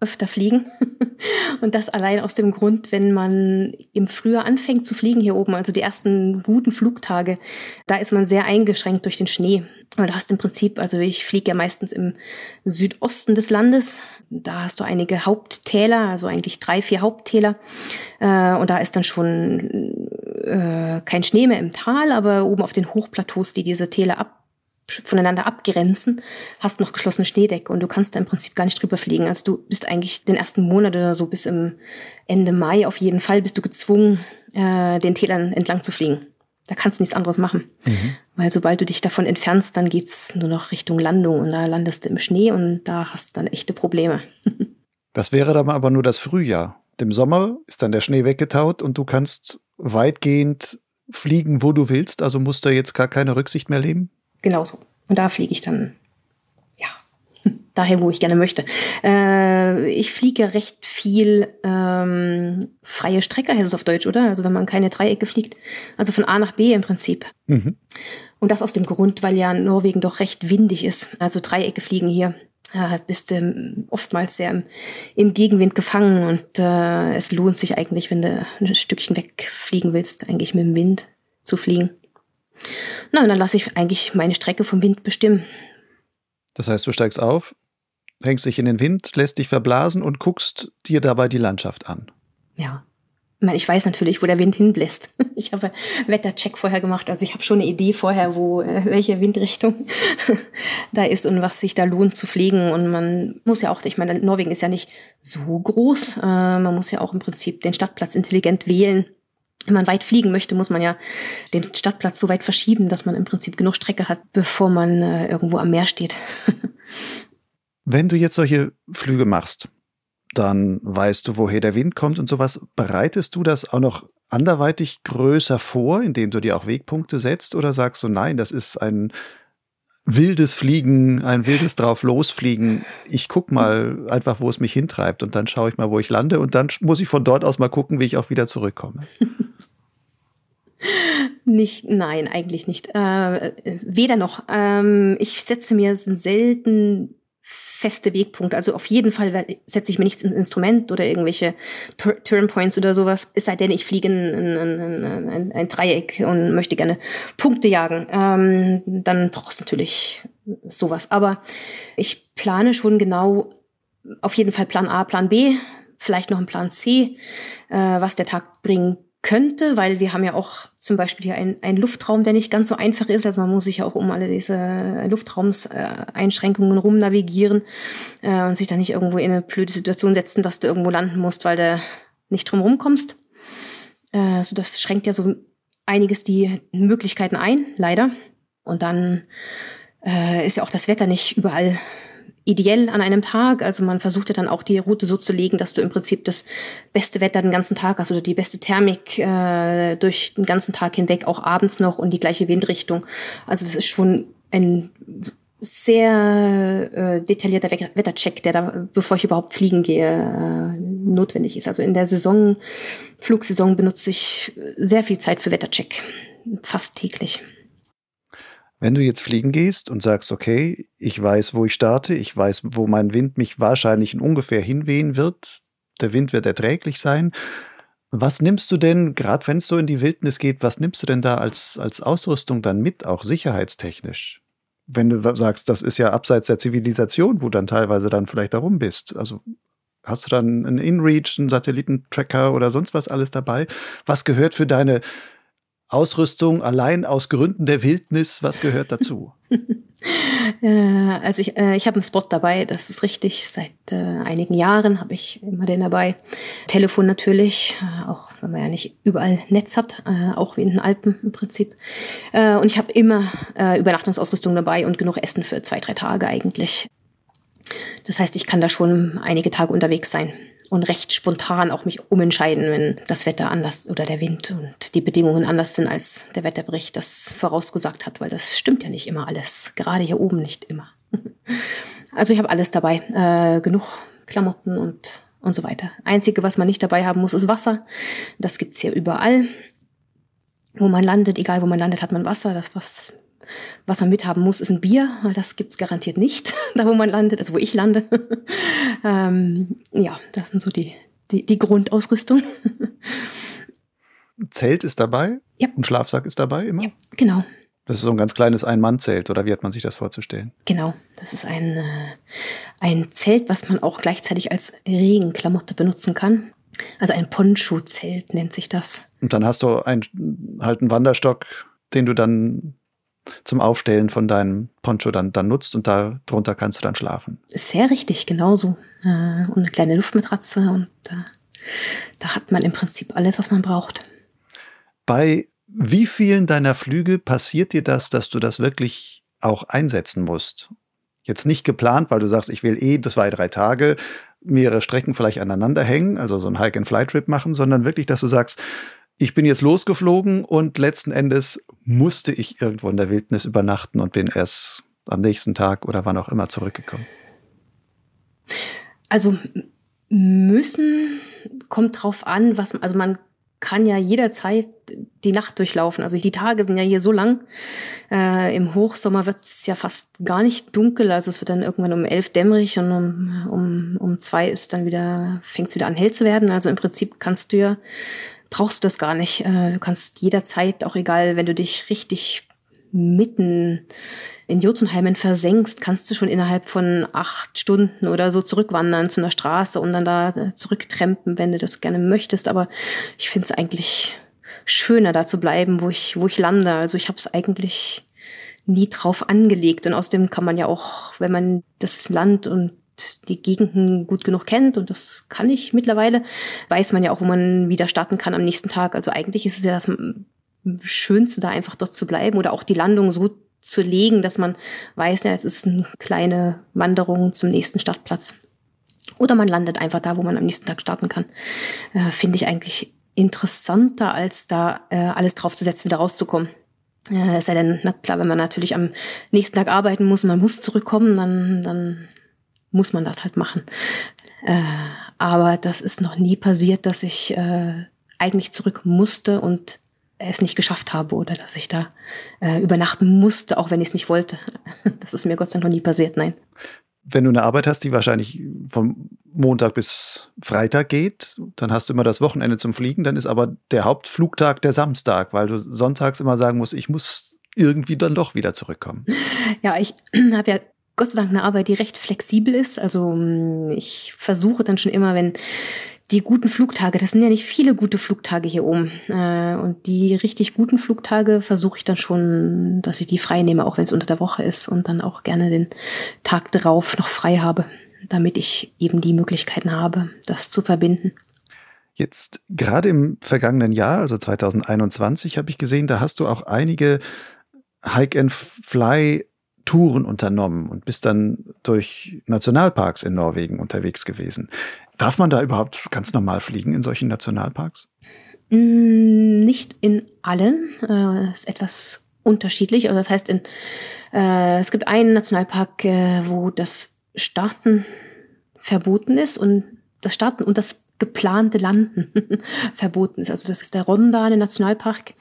öfter fliegen. Und das allein aus dem Grund, wenn man im Frühjahr anfängt zu fliegen hier oben, also die ersten guten Flugtage, da ist man sehr eingeschränkt durch den Schnee. Und du hast im Prinzip, also ich fliege ja meistens im Südosten des Landes. Da hast du einige Haupttäler, also eigentlich drei, vier Haupttäler. Äh, und da ist dann schon äh, kein Schnee mehr im Tal, aber oben auf den Hochplateaus, die diese Täler ab voneinander abgrenzen, hast noch geschlossene Schneedecke und du kannst da im Prinzip gar nicht drüber fliegen. Also du bist eigentlich den ersten Monat oder so bis im Ende Mai auf jeden Fall bist du gezwungen, äh, den Tälern entlang zu fliegen. Da kannst du nichts anderes machen. Mhm. Weil sobald du dich davon entfernst, dann geht's nur noch Richtung Landung und da landest du im Schnee und da hast du dann echte Probleme. das wäre dann aber nur das Frühjahr. Im Sommer ist dann der Schnee weggetaut und du kannst weitgehend fliegen, wo du willst. Also musst du jetzt gar keine Rücksicht mehr leben? Genauso. Und da fliege ich dann, ja, dahin, wo ich gerne möchte. Äh, ich fliege recht viel ähm, freie Strecke, heißt es auf Deutsch, oder? Also wenn man keine Dreiecke fliegt. Also von A nach B im Prinzip. Mhm. Und das aus dem Grund, weil ja Norwegen doch recht windig ist. Also Dreiecke fliegen hier. Äh, bist du oftmals sehr im, im Gegenwind gefangen und äh, es lohnt sich eigentlich, wenn du ein Stückchen wegfliegen willst, eigentlich mit dem Wind zu fliegen. Na, dann lasse ich eigentlich meine Strecke vom Wind bestimmen. Das heißt, du steigst auf, hängst dich in den Wind, lässt dich verblasen und guckst dir dabei die Landschaft an. Ja. Ich meine, ich weiß natürlich, wo der Wind hinbläst. Ich habe Wettercheck vorher gemacht, also ich habe schon eine Idee vorher, wo äh, welche Windrichtung da ist und was sich da lohnt zu fliegen. Und man muss ja auch, ich meine, Norwegen ist ja nicht so groß. Äh, man muss ja auch im Prinzip den Stadtplatz intelligent wählen. Wenn man weit fliegen möchte, muss man ja den Stadtplatz so weit verschieben, dass man im Prinzip genug Strecke hat, bevor man äh, irgendwo am Meer steht. Wenn du jetzt solche Flüge machst, dann weißt du, woher der Wind kommt und sowas. Bereitest du das auch noch anderweitig größer vor, indem du dir auch Wegpunkte setzt? Oder sagst du, nein, das ist ein wildes Fliegen, ein wildes drauf losfliegen. Ich guck mal einfach, wo es mich hintreibt und dann schaue ich mal, wo ich lande und dann muss ich von dort aus mal gucken, wie ich auch wieder zurückkomme. Nicht, nein, eigentlich nicht. Äh, weder noch. Ähm, ich setze mir selten feste Wegpunkte. Also auf jeden Fall setze ich mir nichts ins Instrument oder irgendwelche Turnpoints oder sowas. Es sei denn, ich fliege ein, ein, ein, ein Dreieck und möchte gerne Punkte jagen. Ähm, dann brauchst du natürlich sowas. Aber ich plane schon genau, auf jeden Fall Plan A, Plan B, vielleicht noch ein Plan C, äh, was der Tag bringen könnte, weil wir haben ja auch zum Beispiel hier einen Luftraum, der nicht ganz so einfach ist. Also man muss sich ja auch um alle diese Luftraumseinschränkungen rumnavigieren äh, und sich da nicht irgendwo in eine blöde Situation setzen, dass du irgendwo landen musst, weil du nicht drum kommst. Äh, also das schränkt ja so einiges die Möglichkeiten ein, leider. Und dann äh, ist ja auch das Wetter nicht überall ideell an einem Tag. Also man versucht ja dann auch die Route so zu legen, dass du im Prinzip das beste Wetter den ganzen Tag hast oder die beste Thermik äh, durch den ganzen Tag hinweg, auch abends noch und die gleiche Windrichtung. Also das ist schon ein sehr äh, detaillierter Wettercheck, der da, bevor ich überhaupt fliegen gehe, äh, notwendig ist. Also in der Saison, Flugsaison benutze ich sehr viel Zeit für Wettercheck, fast täglich. Wenn du jetzt fliegen gehst und sagst, okay, ich weiß, wo ich starte, ich weiß, wo mein Wind mich wahrscheinlich in ungefähr hinwehen wird, der Wind wird erträglich sein. Was nimmst du denn, gerade wenn es so in die Wildnis geht, was nimmst du denn da als, als Ausrüstung dann mit, auch sicherheitstechnisch? Wenn du sagst, das ist ja abseits der Zivilisation, wo dann teilweise dann vielleicht darum bist. Also hast du dann einen InReach, einen Satellitentracker oder sonst was alles dabei? Was gehört für deine Ausrüstung allein aus Gründen der Wildnis, was gehört dazu? Äh, also ich, äh, ich habe einen Spot dabei, das ist richtig. Seit äh, einigen Jahren habe ich immer den dabei. Telefon natürlich, äh, auch wenn man ja nicht überall Netz hat, äh, auch wie in den Alpen im Prinzip. Äh, und ich habe immer Übernachtungsausrüstung dabei und genug Essen für zwei, drei Tage eigentlich. Das heißt, ich kann da schon einige Tage unterwegs sein und recht spontan auch mich umentscheiden, wenn das Wetter anders oder der Wind und die Bedingungen anders sind, als der Wetterbericht das vorausgesagt hat, weil das stimmt ja nicht immer alles, gerade hier oben nicht immer. Also ich habe alles dabei, äh, genug Klamotten und, und so weiter. Einzige, was man nicht dabei haben muss, ist Wasser. Das gibt's hier überall. Wo man landet, egal wo man landet, hat man Wasser. Das, was was man mithaben muss, ist ein Bier, weil das gibt es garantiert nicht, da wo man landet, also wo ich lande. ähm, ja, das sind so die, die, die Grundausrüstung. Zelt ist dabei? Ja. Und Schlafsack ist dabei immer? Ja, genau. Das ist so ein ganz kleines Ein-Mann-Zelt, oder wie hat man sich das vorzustellen? Genau, das ist ein, äh, ein Zelt, was man auch gleichzeitig als Regenklamotte benutzen kann. Also ein Poncho-Zelt nennt sich das. Und dann hast du ein, halt einen Wanderstock, den du dann zum Aufstellen von deinem Poncho dann, dann nutzt und darunter kannst du dann schlafen. Sehr richtig, genauso. Äh, und eine kleine Luftmatratze und äh, da hat man im Prinzip alles, was man braucht. Bei wie vielen deiner Flüge passiert dir das, dass du das wirklich auch einsetzen musst? Jetzt nicht geplant, weil du sagst, ich will eh zwei, drei Tage mehrere Strecken vielleicht aneinander hängen, also so einen Hike-and-Fly-Trip machen, sondern wirklich, dass du sagst, ich bin jetzt losgeflogen und letzten Endes musste ich irgendwo in der Wildnis übernachten und bin erst am nächsten Tag oder wann auch immer zurückgekommen. Also müssen kommt drauf an, was also man kann ja jederzeit die Nacht durchlaufen. Also die Tage sind ja hier so lang. Äh, Im Hochsommer wird es ja fast gar nicht dunkel. Also es wird dann irgendwann um elf dämmerig und um, um, um zwei ist dann wieder, fängt es wieder an hell zu werden. Also im Prinzip kannst du ja brauchst du das gar nicht. Äh, du kannst jederzeit, auch egal, wenn du dich richtig mitten in Jotunheimen versenkst, kannst du schon innerhalb von acht Stunden oder so zurückwandern zu einer Straße und dann da äh, zurücktrempen, wenn du das gerne möchtest. Aber ich finde es eigentlich schöner, da zu bleiben, wo ich, wo ich lande. Also ich habe es eigentlich nie drauf angelegt. Und außerdem kann man ja auch, wenn man das Land und die Gegenden gut genug kennt, und das kann ich mittlerweile, weiß man ja auch, wo man wieder starten kann am nächsten Tag. Also eigentlich ist es ja das Schönste, da einfach dort zu bleiben oder auch die Landung so zu legen, dass man weiß, ja, es ist eine kleine Wanderung zum nächsten Startplatz. Oder man landet einfach da, wo man am nächsten Tag starten kann. Äh, Finde ich eigentlich interessanter, als da äh, alles draufzusetzen, wieder rauszukommen. Äh, es sei denn, na klar, wenn man natürlich am nächsten Tag arbeiten muss man muss zurückkommen, dann, dann muss man das halt machen. Äh, aber das ist noch nie passiert, dass ich äh, eigentlich zurück musste und es nicht geschafft habe oder dass ich da äh, übernachten musste, auch wenn ich es nicht wollte. Das ist mir Gott sei Dank noch nie passiert, nein. Wenn du eine Arbeit hast, die wahrscheinlich von Montag bis Freitag geht, dann hast du immer das Wochenende zum Fliegen, dann ist aber der Hauptflugtag der Samstag, weil du sonntags immer sagen musst, ich muss irgendwie dann doch wieder zurückkommen. Ja, ich habe ja Gott sei Dank eine Arbeit, die recht flexibel ist. Also ich versuche dann schon immer, wenn die guten Flugtage, das sind ja nicht viele gute Flugtage hier oben. Äh, und die richtig guten Flugtage versuche ich dann schon, dass ich die frei nehme, auch wenn es unter der Woche ist und dann auch gerne den Tag darauf noch frei habe, damit ich eben die Möglichkeiten habe, das zu verbinden. Jetzt gerade im vergangenen Jahr, also 2021, habe ich gesehen, da hast du auch einige Hike-and-Fly Touren unternommen und bist dann durch Nationalparks in Norwegen unterwegs gewesen. Darf man da überhaupt ganz normal fliegen in solchen Nationalparks? Mm, nicht in allen. Äh, ist etwas unterschiedlich. Also das heißt, in, äh, es gibt einen Nationalpark, äh, wo das Starten verboten ist und das Starten und das geplante Landen verboten ist. Also das ist der Rondane Nationalpark.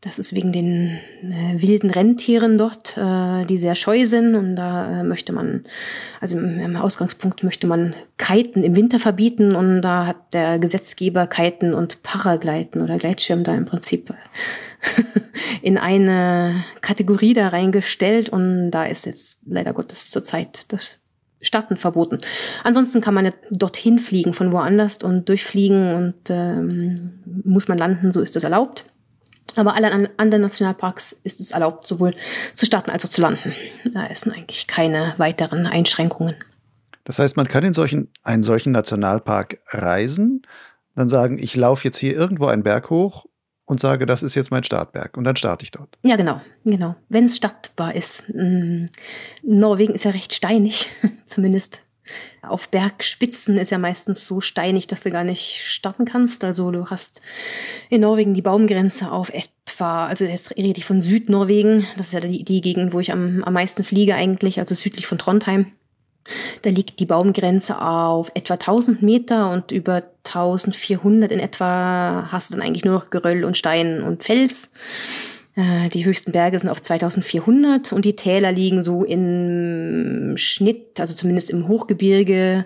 Das ist wegen den äh, wilden Renntieren dort, äh, die sehr scheu sind. Und da äh, möchte man, also im, im, Ausgangspunkt möchte man Kiten im Winter verbieten. Und da hat der Gesetzgeber Kiten und Paragleiten oder Gleitschirm da im Prinzip in eine Kategorie da reingestellt. Und da ist jetzt leider Gottes zurzeit das Starten verboten. Ansonsten kann man ja dorthin fliegen von woanders und durchfliegen und ähm, muss man landen, so ist das erlaubt. Aber alle anderen Nationalparks ist es erlaubt, sowohl zu starten als auch zu landen. Da sind eigentlich keine weiteren Einschränkungen. Das heißt, man kann in solchen, einen solchen Nationalpark reisen, dann sagen, ich laufe jetzt hier irgendwo einen Berg hoch und sage, das ist jetzt mein Startberg und dann starte ich dort. Ja, genau, genau. Wenn es startbar ist. Mm, Norwegen ist ja recht steinig, zumindest auf Bergspitzen ist ja meistens so steinig, dass du gar nicht starten kannst. Also du hast in Norwegen die Baumgrenze auf etwa, also jetzt rede ich von Südnorwegen, das ist ja die, die Gegend, wo ich am, am meisten fliege eigentlich, also südlich von Trondheim. Da liegt die Baumgrenze auf etwa 1000 Meter und über 1400 in etwa hast du dann eigentlich nur noch Geröll und Stein und Fels. Äh, die höchsten Berge sind auf 2400 und die Täler liegen so im Schnitt, also zumindest im Hochgebirge,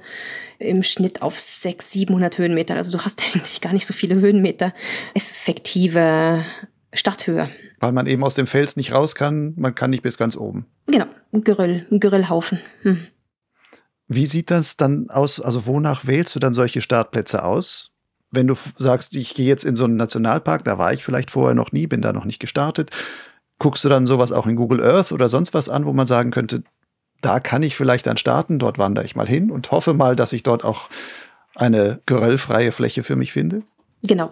im Schnitt auf 600, 700 Höhenmeter. Also du hast eigentlich gar nicht so viele Höhenmeter effektive Starthöhe. Weil man eben aus dem Fels nicht raus kann, man kann nicht bis ganz oben. Genau, ein Geröll, ein Geröllhaufen. Hm. Wie sieht das dann aus? Also wonach wählst du dann solche Startplätze aus? Wenn du sagst, ich gehe jetzt in so einen Nationalpark, da war ich vielleicht vorher noch nie, bin da noch nicht gestartet, guckst du dann sowas auch in Google Earth oder sonst was an, wo man sagen könnte, da kann ich vielleicht dann starten, dort wandere ich mal hin und hoffe mal, dass ich dort auch eine geröllfreie Fläche für mich finde? Genau.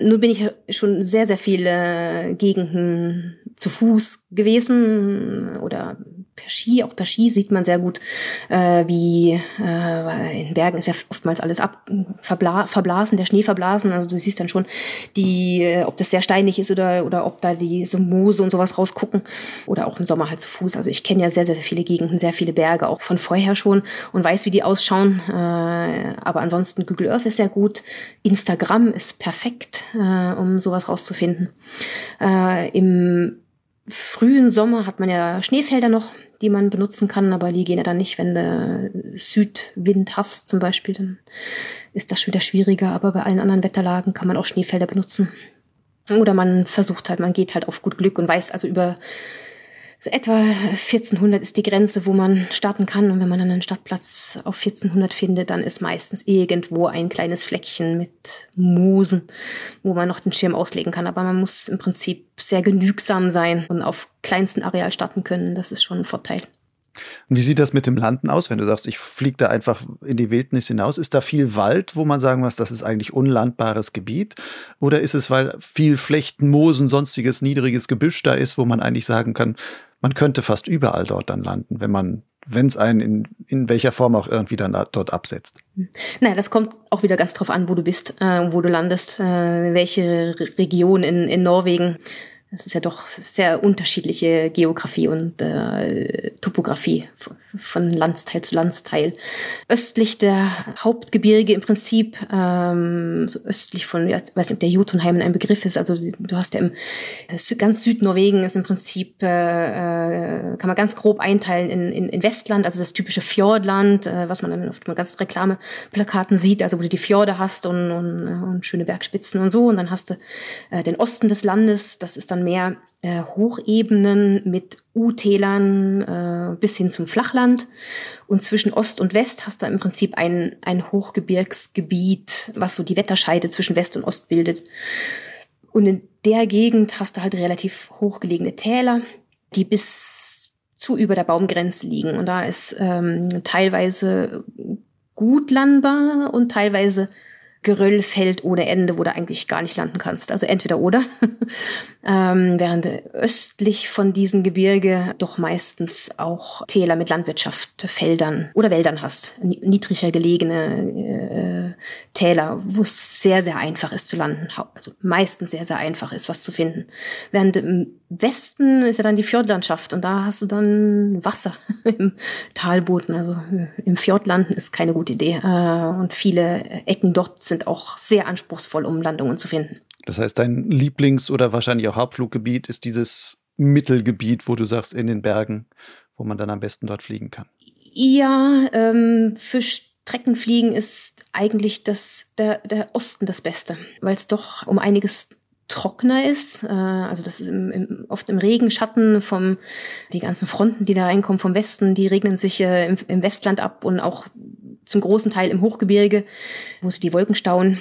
Nun bin ich schon sehr, sehr viele Gegenden zu Fuß gewesen oder per Ski. Auch per Ski sieht man sehr gut, äh, wie äh, in Bergen ist ja oftmals alles ab verbla verblasen, der Schnee verblasen. Also du siehst dann schon, die, äh, ob das sehr steinig ist oder, oder ob da die so Moose und sowas rausgucken. Oder auch im Sommer halt zu Fuß. Also ich kenne ja sehr, sehr viele Gegenden, sehr viele Berge, auch von vorher schon und weiß, wie die ausschauen. Äh, aber ansonsten Google Earth ist sehr gut. Instagram ist perfekt, äh, um sowas rauszufinden. Äh, Im frühen Sommer hat man ja Schneefelder noch, die man benutzen kann, aber die gehen ja dann nicht, wenn du Südwind hast zum Beispiel, dann ist das schon wieder schwieriger, aber bei allen anderen Wetterlagen kann man auch Schneefelder benutzen. Oder man versucht halt, man geht halt auf gut Glück und weiß also über so etwa 1400 ist die Grenze, wo man starten kann. Und wenn man dann einen Startplatz auf 1400 findet, dann ist meistens irgendwo ein kleines Fleckchen mit Moosen, wo man noch den Schirm auslegen kann. Aber man muss im Prinzip sehr genügsam sein und auf kleinsten Areal starten können. Das ist schon ein Vorteil. Und wie sieht das mit dem Landen aus, wenn du sagst, ich fliege da einfach in die Wildnis hinaus? Ist da viel Wald, wo man sagen muss, das ist eigentlich unlandbares Gebiet? Oder ist es, weil viel Flechten, Moosen, sonstiges niedriges Gebüsch da ist, wo man eigentlich sagen kann, man könnte fast überall dort dann landen, wenn man wenn es einen in, in welcher Form auch irgendwie dann dort absetzt. Naja, das kommt auch wieder ganz drauf an, wo du bist, äh, wo du landest, äh, welche Region in, in Norwegen es ist ja doch sehr unterschiedliche Geografie und äh, Topografie von Landsteil zu Landsteil. Östlich der Hauptgebirge im Prinzip, ähm, so östlich von, ich weiß nicht, ob der Jotunheimen ein Begriff ist, also du hast ja im äh, ganz Südnorwegen ist im Prinzip, äh, äh, kann man ganz grob einteilen in, in, in Westland, also das typische Fjordland, äh, was man dann auf den ganzen Reklameplakaten sieht, also wo du die Fjorde hast und, und, und schöne Bergspitzen und so. Und dann hast du äh, den Osten des Landes, das ist dann mehr äh, Hochebenen mit U-Tälern äh, bis hin zum Flachland. Und zwischen Ost und West hast du im Prinzip ein, ein Hochgebirgsgebiet, was so die Wetterscheide zwischen West und Ost bildet. Und in der Gegend hast du halt relativ hochgelegene Täler, die bis zu über der Baumgrenze liegen. Und da ist ähm, teilweise gut landbar und teilweise Geröllfeld ohne Ende, wo du eigentlich gar nicht landen kannst. Also entweder oder. ähm, während östlich von diesem Gebirge doch meistens auch Täler mit Landwirtschaft, Feldern oder Wäldern hast. Niedriger gelegene äh, Täler, wo es sehr, sehr einfach ist zu landen. Also meistens sehr, sehr einfach ist, was zu finden. Während im Westen ist ja dann die Fjordlandschaft und da hast du dann Wasser im Talboden. Also äh, im Fjordlanden ist keine gute Idee. Äh, und viele Ecken dort sind auch sehr anspruchsvoll, um Landungen zu finden. Das heißt, dein Lieblings- oder wahrscheinlich auch Hauptfluggebiet ist dieses Mittelgebiet, wo du sagst, in den Bergen, wo man dann am besten dort fliegen kann. Ja, ähm, für Streckenfliegen ist eigentlich das, der, der Osten das Beste, weil es doch um einiges trockener ist. Äh, also das ist im, im, oft im Regenschatten vom die ganzen Fronten, die da reinkommen vom Westen, die regnen sich äh, im, im Westland ab und auch zum großen Teil im Hochgebirge, wo sie die Wolken stauen.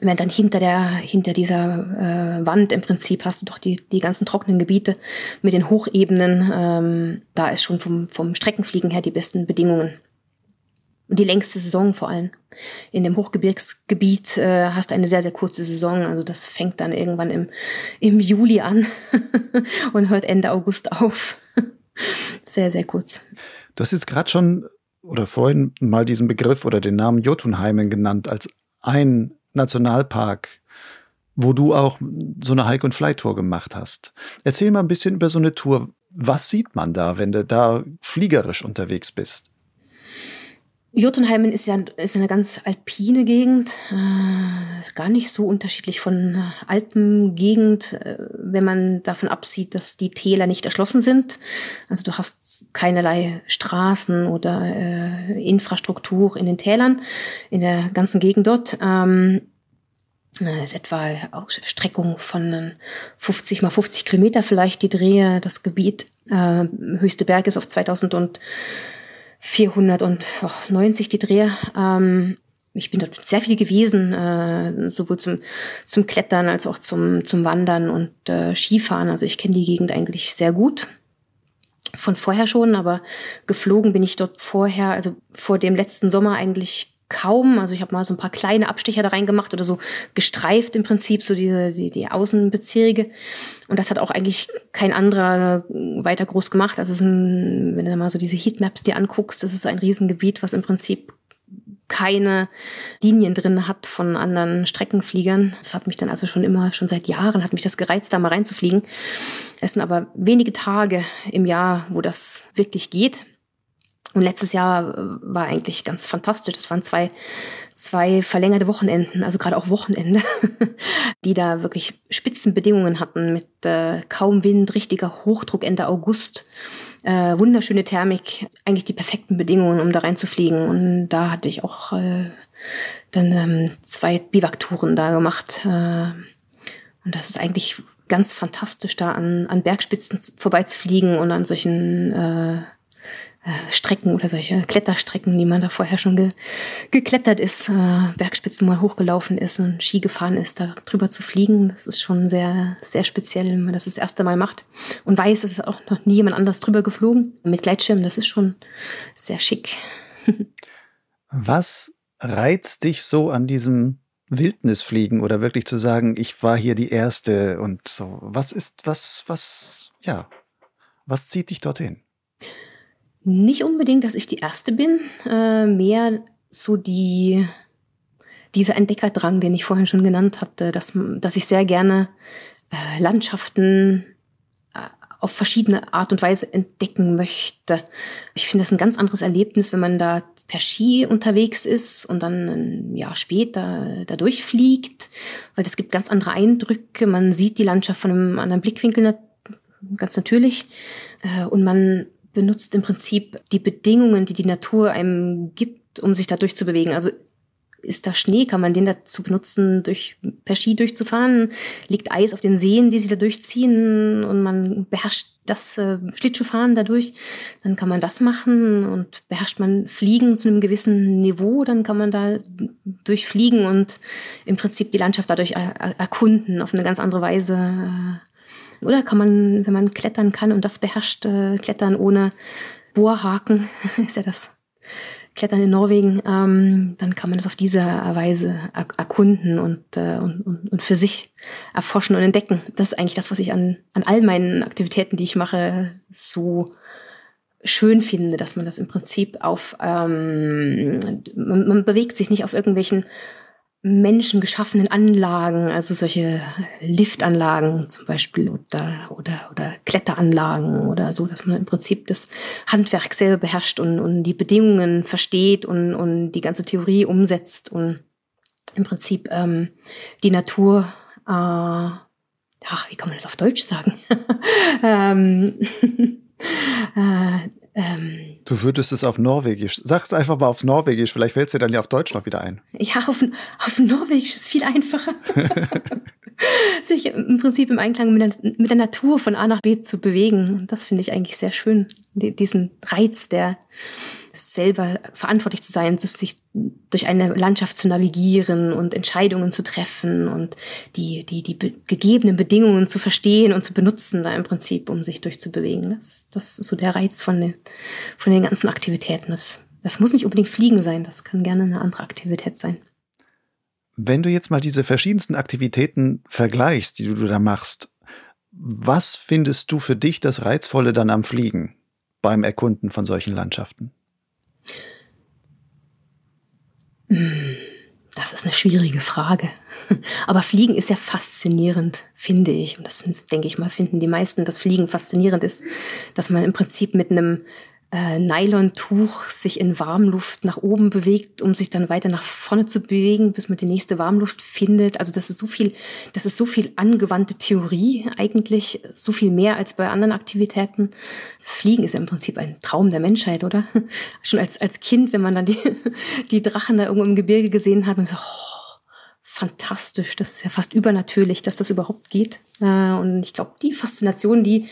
Wenn dann hinter der hinter dieser äh, Wand im Prinzip hast du doch die die ganzen trockenen Gebiete mit den Hochebenen. Ähm, da ist schon vom vom Streckenfliegen her die besten Bedingungen. Und die längste Saison vor allem. In dem Hochgebirgsgebiet äh, hast du eine sehr, sehr kurze Saison. Also das fängt dann irgendwann im, im Juli an und hört Ende August auf. sehr, sehr kurz. Du hast jetzt gerade schon oder vorhin mal diesen Begriff oder den Namen Jotunheimen genannt als ein Nationalpark, wo du auch so eine Hike- und Fly-Tour gemacht hast. Erzähl mal ein bisschen über so eine Tour. Was sieht man da, wenn du da fliegerisch unterwegs bist? Jotunheimen ist ja ist eine ganz alpine Gegend, äh, gar nicht so unterschiedlich von Alpengegend, äh, wenn man davon absieht, dass die Täler nicht erschlossen sind. Also du hast keinerlei Straßen oder äh, Infrastruktur in den Tälern, in der ganzen Gegend dort. Ähm, ist etwa Streckung von 50 mal 50 Kilometer vielleicht die Drehe. Das Gebiet, äh, höchste Berg ist auf 2000 und 490 die Drehe. Ähm, ich bin dort sehr viel gewesen, äh, sowohl zum, zum Klettern als auch zum, zum Wandern und äh, Skifahren. Also ich kenne die Gegend eigentlich sehr gut. Von vorher schon, aber geflogen bin ich dort vorher, also vor dem letzten Sommer eigentlich kaum. Also ich habe mal so ein paar kleine Abstecher da reingemacht oder so gestreift im Prinzip, so diese, die, die Außenbezirke. Und das hat auch eigentlich kein anderer weiter groß gemacht. Also ein, wenn du mal so diese Heatmaps dir anguckst, das ist so ein Riesengebiet, was im Prinzip keine Linien drin hat von anderen Streckenfliegern. Das hat mich dann also schon immer, schon seit Jahren, hat mich das gereizt, da mal reinzufliegen. Es sind aber wenige Tage im Jahr, wo das wirklich geht. Und letztes Jahr äh, war eigentlich ganz fantastisch. Das waren zwei, zwei verlängerte Wochenenden, also gerade auch Wochenende, die da wirklich Spitzenbedingungen hatten mit äh, kaum Wind, richtiger Hochdruck Ende August, äh, wunderschöne Thermik, eigentlich die perfekten Bedingungen, um da reinzufliegen. Und da hatte ich auch äh, dann ähm, zwei Bivaktouren da gemacht. Äh, Und das ist eigentlich ganz fantastisch, da an, an Bergspitzen vorbeizufliegen und an solchen äh, Strecken oder solche Kletterstrecken, die man da vorher schon ge geklettert ist, äh, Bergspitzen mal hochgelaufen ist und Ski gefahren ist, da drüber zu fliegen. Das ist schon sehr, sehr speziell, wenn man das das erste Mal macht und weiß, es ist auch noch nie jemand anders drüber geflogen. Mit Gleitschirm, das ist schon sehr schick. Was reizt dich so an diesem Wildnisfliegen oder wirklich zu sagen, ich war hier die Erste und so? Was ist, was, was, ja, was zieht dich dorthin? Nicht unbedingt, dass ich die Erste bin, äh, mehr so die, dieser Entdeckerdrang, den ich vorhin schon genannt hatte, dass, dass ich sehr gerne äh, Landschaften äh, auf verschiedene Art und Weise entdecken möchte. Ich finde das ein ganz anderes Erlebnis, wenn man da per Ski unterwegs ist und dann ein Jahr später da durchfliegt, weil es gibt ganz andere Eindrücke. Man sieht die Landschaft von einem anderen Blickwinkel ganz natürlich äh, und man benutzt im Prinzip die Bedingungen, die die Natur einem gibt, um sich da durchzubewegen. Also ist da Schnee, kann man den dazu benutzen, durch, per Ski durchzufahren? Liegt Eis auf den Seen, die sie da durchziehen und man beherrscht das äh, Schlittschuhfahren dadurch, dann kann man das machen und beherrscht man Fliegen zu einem gewissen Niveau, dann kann man da durchfliegen und im Prinzip die Landschaft dadurch er erkunden auf eine ganz andere Weise. Oder kann man, wenn man klettern kann und das beherrscht, äh, klettern ohne Bohrhaken, ist ja das Klettern in Norwegen, ähm, dann kann man das auf diese Weise erkunden und, äh, und, und, für sich erforschen und entdecken. Das ist eigentlich das, was ich an, an all meinen Aktivitäten, die ich mache, so schön finde, dass man das im Prinzip auf, ähm, man, man bewegt sich nicht auf irgendwelchen menschengeschaffenen Anlagen, also solche Liftanlagen zum Beispiel oder, oder, oder Kletteranlagen oder so, dass man im Prinzip das Handwerk selber beherrscht und, und die Bedingungen versteht und, und die ganze Theorie umsetzt und im Prinzip ähm, die Natur, äh, ach, wie kann man das auf Deutsch sagen? ähm, äh, ähm, du würdest es auf Norwegisch. Sag es einfach mal auf Norwegisch, vielleicht fällt es dir dann ja auf Deutsch noch wieder ein. Ja, auf, auf Norwegisch ist viel einfacher. Sich im Prinzip im Einklang mit der, mit der Natur von A nach B zu bewegen. Das finde ich eigentlich sehr schön. Diesen Reiz der, selber verantwortlich zu sein, sich durch eine Landschaft zu navigieren und Entscheidungen zu treffen und die, die, die gegebenen Bedingungen zu verstehen und zu benutzen, da im Prinzip, um sich durchzubewegen. Das, das ist so der Reiz von den, von den ganzen Aktivitäten. Das, das muss nicht unbedingt Fliegen sein, das kann gerne eine andere Aktivität sein. Wenn du jetzt mal diese verschiedensten Aktivitäten vergleichst, die du da machst, was findest du für dich das Reizvolle dann am Fliegen beim Erkunden von solchen Landschaften? Das ist eine schwierige Frage. Aber Fliegen ist ja faszinierend, finde ich. Und das denke ich mal, finden die meisten, dass Fliegen faszinierend ist, dass man im Prinzip mit einem äh, Nylontuch sich in Warmluft nach oben bewegt, um sich dann weiter nach vorne zu bewegen, bis man die nächste Warmluft findet. Also das ist so viel, das ist so viel angewandte Theorie eigentlich, so viel mehr als bei anderen Aktivitäten. Fliegen ist ja im Prinzip ein Traum der Menschheit, oder? Schon als, als Kind, wenn man dann die, die Drachen da irgendwo im Gebirge gesehen hat und so, oh, fantastisch, das ist ja fast übernatürlich, dass das überhaupt geht. Äh, und ich glaube, die Faszination, die,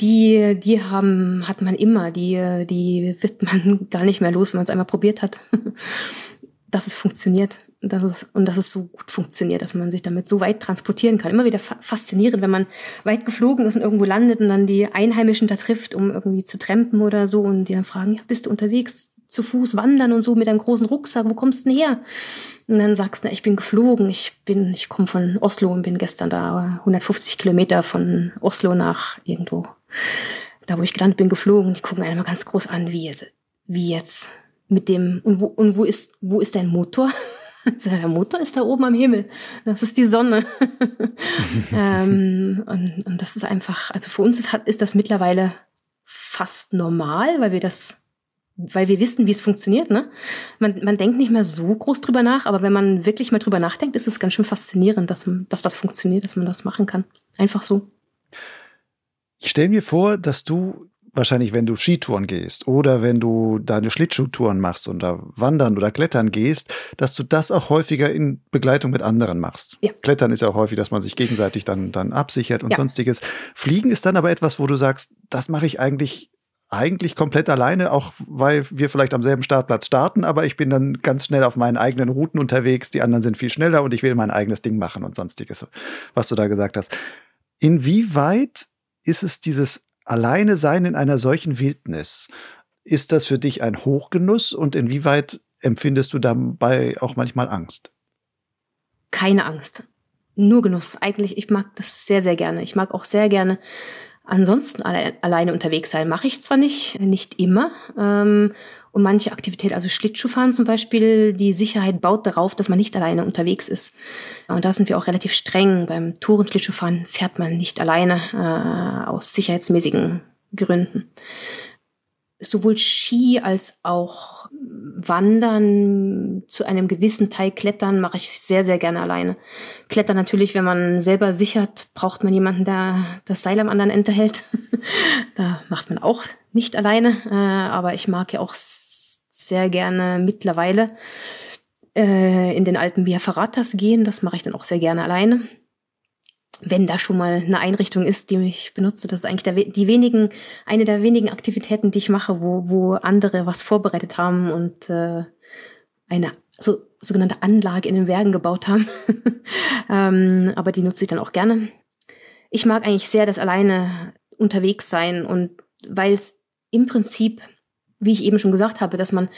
die, die haben, hat man immer, die, die wird man gar nicht mehr los, wenn man es einmal probiert hat. dass es funktioniert dass es, und dass es so gut funktioniert, dass man sich damit so weit transportieren kann. Immer wieder faszinierend, wenn man weit geflogen ist und irgendwo landet und dann die Einheimischen da trifft, um irgendwie zu trampen oder so und die dann fragen, ja, bist du unterwegs zu Fuß wandern und so mit einem großen Rucksack, wo kommst du denn her? Und dann sagst du, ich bin geflogen, ich bin, ich komme von Oslo und bin gestern da 150 Kilometer von Oslo nach irgendwo da wo ich gelandet bin, geflogen. Die gucken einen mal ganz groß an, wie jetzt, wie jetzt mit dem, und wo, und wo ist, wo ist dein Motor? Der Motor ist da oben am Himmel. Das ist die Sonne. ähm, und, und das ist einfach, also für uns ist, ist das mittlerweile fast normal, weil wir das, weil wir wissen, wie es funktioniert. Ne? Man, man denkt nicht mehr so groß drüber nach, aber wenn man wirklich mal drüber nachdenkt, ist es ganz schön faszinierend, dass, dass das funktioniert, dass man das machen kann. Einfach so. Ich stelle mir vor, dass du wahrscheinlich, wenn du Skitouren gehst oder wenn du deine Schlittschuhtouren machst oder wandern oder klettern gehst, dass du das auch häufiger in Begleitung mit anderen machst. Ja. Klettern ist ja auch häufig, dass man sich gegenseitig dann, dann absichert und ja. sonstiges. Fliegen ist dann aber etwas, wo du sagst, das mache ich eigentlich eigentlich komplett alleine, auch weil wir vielleicht am selben Startplatz starten, aber ich bin dann ganz schnell auf meinen eigenen Routen unterwegs, die anderen sind viel schneller und ich will mein eigenes Ding machen und sonstiges, was du da gesagt hast. Inwieweit ist es dieses Alleine sein in einer solchen Wildnis? Ist das für dich ein Hochgenuss und inwieweit empfindest du dabei auch manchmal Angst? Keine Angst. Nur Genuss. Eigentlich, ich mag das sehr, sehr gerne. Ich mag auch sehr gerne ansonsten alle, alleine unterwegs sein. Mache ich zwar nicht, nicht immer. Ähm, und manche Aktivität, also Schlittschuhfahren zum Beispiel, die Sicherheit baut darauf, dass man nicht alleine unterwegs ist. Und da sind wir auch relativ streng. Beim Touren-Schlittschuhfahren fährt man nicht alleine äh, aus sicherheitsmäßigen Gründen. Sowohl Ski als auch Wandern, zu einem gewissen Teil Klettern mache ich sehr, sehr gerne alleine. Klettern natürlich, wenn man selber sichert, braucht man jemanden, der das Seil am anderen Ende hält. da macht man auch nicht alleine, äh, aber ich mag ja auch sehr gerne mittlerweile äh, in den Alpen Via Ferratas gehen. Das mache ich dann auch sehr gerne alleine. Wenn da schon mal eine Einrichtung ist, die ich benutze, das ist eigentlich der, die wenigen, eine der wenigen Aktivitäten, die ich mache, wo, wo andere was vorbereitet haben und äh, eine so, sogenannte Anlage in den Bergen gebaut haben. ähm, aber die nutze ich dann auch gerne. Ich mag eigentlich sehr das alleine unterwegs sein und weil es im Prinzip wie ich eben schon gesagt habe, dass man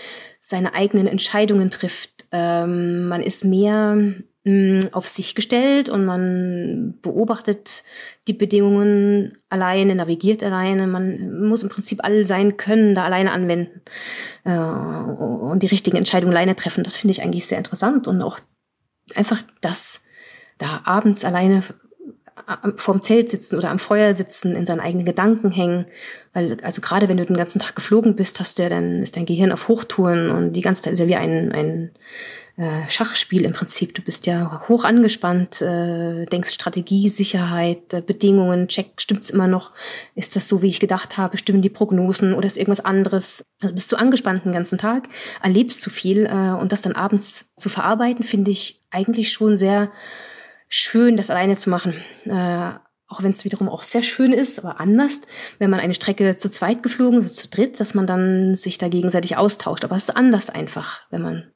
seine eigenen Entscheidungen trifft. Ähm, man ist mehr mh, mm, auf sich gestellt und man beobachtet die Bedingungen alleine, navigiert alleine. Man muss im Prinzip all sein Können da alleine anwenden äh, und die richtigen Entscheidungen alleine treffen. Das finde ich eigentlich sehr interessant und auch einfach das da abends alleine vorm Zelt sitzen oder am Feuer sitzen, in seinen eigenen Gedanken hängen. Weil, also gerade wenn du den ganzen Tag geflogen bist, hast du dann ist dein Gehirn auf Hochtouren und die ganze Zeit ist ja wie ein, ein äh, Schachspiel im Prinzip. Du bist ja hoch angespannt, äh, denkst Strategie, Sicherheit, äh, Bedingungen, check, stimmt's immer noch? Ist das so, wie ich gedacht habe? Stimmen die Prognosen oder ist irgendwas anderes? Also bist du angespannt den ganzen Tag, erlebst zu viel äh, und das dann abends zu verarbeiten, finde ich eigentlich schon sehr schön, das alleine zu machen. Äh, auch wenn es wiederum auch sehr schön ist, aber anders, wenn man eine Strecke zu zweit geflogen, zu dritt, dass man dann sich da gegenseitig austauscht. Aber es ist anders einfach, wenn man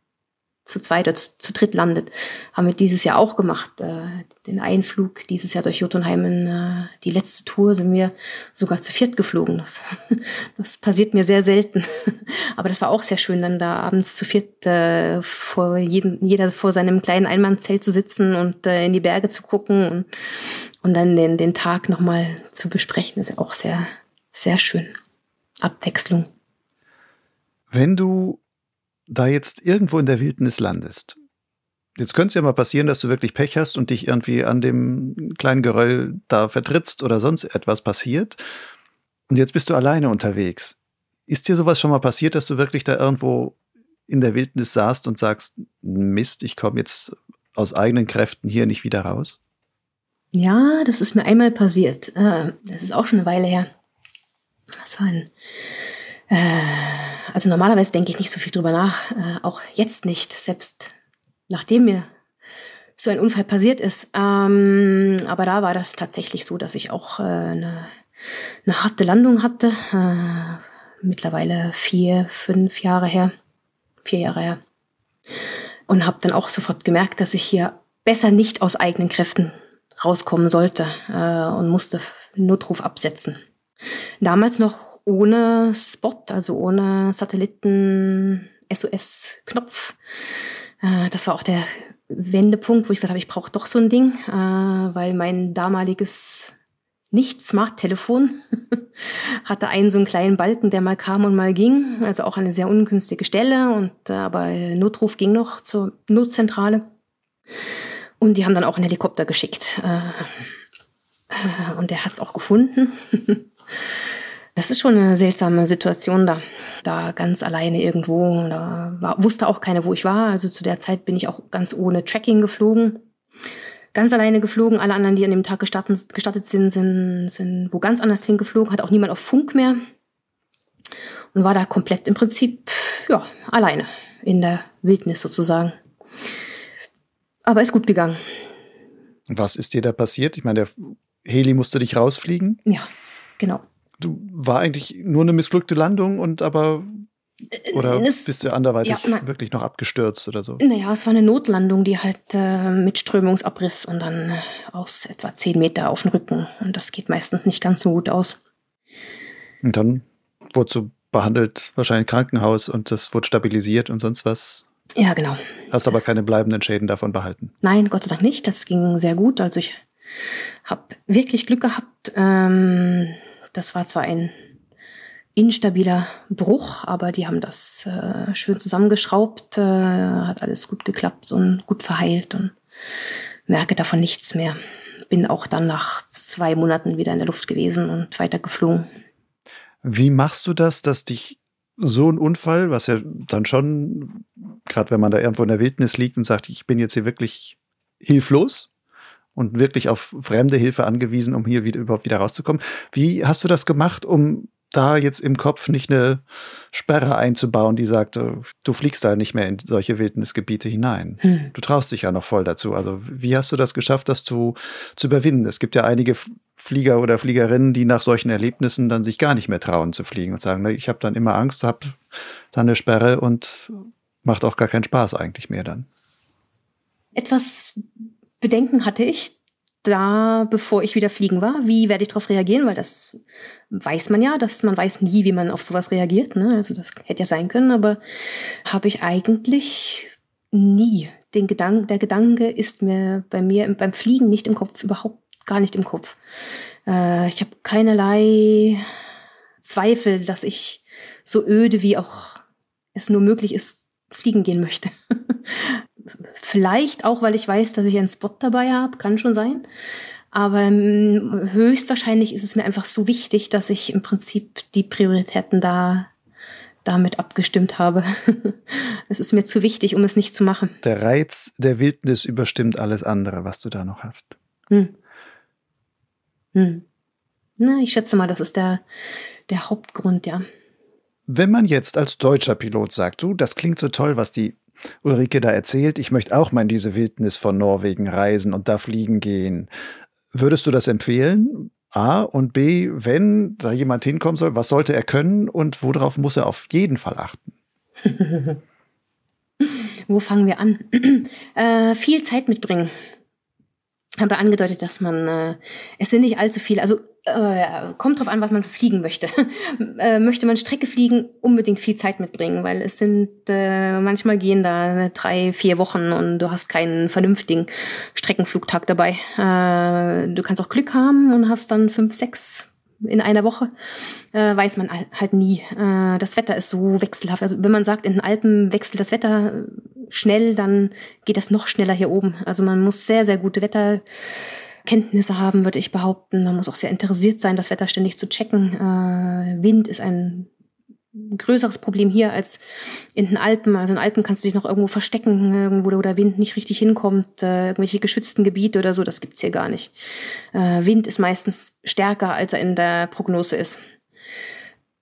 zu zweit oder zu, dritt landet. Haben wir dieses Jahr auch gemacht. Äh, den Einflug dieses Jahr durch Jotunheimen, äh, die letzte Tour sind wir sogar zu viert geflogen. Das, das passiert mir sehr selten. Aber das war auch sehr schön, dann da abends zu viert äh, vor jedem, jeder vor seinem kleinen Einmannzelt zu sitzen und äh, in die Berge zu gucken und, und dann den, den Tag nochmal zu besprechen. Das ist ja auch sehr, sehr schön. Abwechslung. Wenn du da jetzt irgendwo in der Wildnis landest, jetzt könnte es ja mal passieren, dass du wirklich Pech hast und dich irgendwie an dem kleinen Geröll da vertrittst oder sonst etwas passiert. Und jetzt bist du alleine unterwegs. Ist dir sowas schon mal passiert, dass du wirklich da irgendwo in der Wildnis saßt und sagst, Mist, ich komme jetzt aus eigenen Kräften hier nicht wieder raus? Ja, das ist mir einmal passiert. Äh, das ist auch schon eine Weile her. Das war ein äh, also normalerweise denke ich nicht so viel drüber nach, äh, auch jetzt nicht, selbst nachdem mir so ein Unfall passiert ist. Ähm, aber da war das tatsächlich so, dass ich auch äh, eine, harte Landung hatte. Äh, mittlerweile vier, fünf Jahre her, vier Jahre her. Und habe dann auch sofort gemerkt, dass ich hier besser nicht aus eigenen Kräften rauskommen sollte äh, und musste Notruf absetzen. Damals noch ohne Spot, also ohne Satelliten-SOS-Knopf. Äh, das war auch der Wendepunkt, wo ich gesagt habe, ich brauche doch so ein Ding, äh, weil mein damaliges nicht-Smart-Telefon hatte einen so einen kleinen Balken, der mal kam und mal ging, also auch eine sehr ungünstige Stelle und äh, aber Notruf ging noch zur Notzentrale. Und die haben dann auch einen Helikopter geschickt. Und der hat es auch gefunden Das ist schon eine seltsame Situation da. Da ganz alleine irgendwo. Da war, wusste auch keiner, wo ich war. Also zu der Zeit bin ich auch ganz ohne Tracking geflogen. Ganz alleine geflogen. Alle anderen, die an dem Tag gestartet, gestartet sind, sind, sind wo ganz anders hingeflogen. Hat auch niemand auf Funk mehr. und war da komplett im Prinzip ja, alleine in der Wildnis sozusagen. Aber ist gut gegangen. Was ist dir da passiert? Ich meine, der Heli musste dich rausfliegen. Ja, genau. Du war eigentlich nur eine missglückte Landung und aber oder es, bist du anderweitig ja, na, wirklich noch abgestürzt oder so? Naja, es war eine Notlandung, die halt äh, mit Strömungsabriss und dann äh, aus etwa zehn Meter auf den Rücken. Und das geht meistens nicht ganz so gut aus. Und dann wurde so behandelt, wahrscheinlich Krankenhaus und das wurde stabilisiert und sonst was. Ja, genau. Hast aber keine bleibenden Schäden davon behalten? Nein, Gott sei Dank nicht. Das ging sehr gut. Also ich habe wirklich Glück gehabt. Ähm, das war zwar ein instabiler Bruch, aber die haben das äh, schön zusammengeschraubt, äh, hat alles gut geklappt und gut verheilt und merke davon nichts mehr. Bin auch dann nach zwei Monaten wieder in der Luft gewesen und weiter geflogen. Wie machst du das, dass dich so ein Unfall, was ja dann schon, gerade wenn man da irgendwo in der Wildnis liegt und sagt, ich bin jetzt hier wirklich hilflos und wirklich auf fremde Hilfe angewiesen, um hier wieder, überhaupt wieder rauszukommen. Wie hast du das gemacht, um da jetzt im Kopf nicht eine Sperre einzubauen, die sagt, äh, du fliegst da nicht mehr in solche Wildnisgebiete hinein. Hm. Du traust dich ja noch voll dazu. Also wie hast du das geschafft, das zu, zu überwinden? Es gibt ja einige Flieger oder Fliegerinnen, die nach solchen Erlebnissen dann sich gar nicht mehr trauen zu fliegen und sagen, ich habe dann immer Angst, habe dann eine Sperre und macht auch gar keinen Spaß eigentlich mehr dann. Etwas Bedenken hatte ich, da, bevor ich wieder fliegen war, wie werde ich darauf reagieren, weil das weiß man ja, dass man weiß nie, wie man auf sowas reagiert. Ne? Also das hätte ja sein können, aber habe ich eigentlich nie. Den Gedanken, der Gedanke ist mir bei mir beim Fliegen nicht im Kopf, überhaupt gar nicht im Kopf. Äh, ich habe keinerlei Zweifel, dass ich so öde wie auch es nur möglich ist, fliegen gehen möchte. Vielleicht auch, weil ich weiß, dass ich einen Spot dabei habe, kann schon sein. Aber ähm, höchstwahrscheinlich ist es mir einfach so wichtig, dass ich im Prinzip die Prioritäten da damit abgestimmt habe. es ist mir zu wichtig, um es nicht zu machen. Der Reiz der Wildnis überstimmt alles andere, was du da noch hast. Hm. Hm. Na, ich schätze mal, das ist der, der Hauptgrund, ja. Wenn man jetzt als deutscher Pilot sagt, du, das klingt so toll, was die Ulrike da erzählt, ich möchte auch mal in diese Wildnis von Norwegen reisen und da fliegen gehen. Würdest du das empfehlen? A und B, wenn da jemand hinkommen soll, was sollte er können und worauf muss er auf jeden Fall achten? Wo fangen wir an? äh, viel Zeit mitbringen. Habe angedeutet, dass man, äh, es sind nicht allzu viele, also äh, kommt drauf an, was man fliegen möchte. äh, möchte man Strecke fliegen, unbedingt viel Zeit mitbringen, weil es sind, äh, manchmal gehen da drei, vier Wochen und du hast keinen vernünftigen Streckenflugtag dabei. Äh, du kannst auch Glück haben und hast dann fünf, sechs in einer Woche, äh, weiß man halt nie. Äh, das Wetter ist so wechselhaft. Also wenn man sagt, in den Alpen wechselt das Wetter schnell, dann geht das noch schneller hier oben. Also man muss sehr, sehr gute Wetter Kenntnisse haben, würde ich behaupten. Man muss auch sehr interessiert sein, das Wetter ständig zu checken. Äh, Wind ist ein größeres Problem hier als in den Alpen. Also in den Alpen kannst du dich noch irgendwo verstecken, irgendwo wo der Wind nicht richtig hinkommt, äh, irgendwelche geschützten Gebiete oder so, das gibt's hier gar nicht. Äh, Wind ist meistens stärker, als er in der Prognose ist.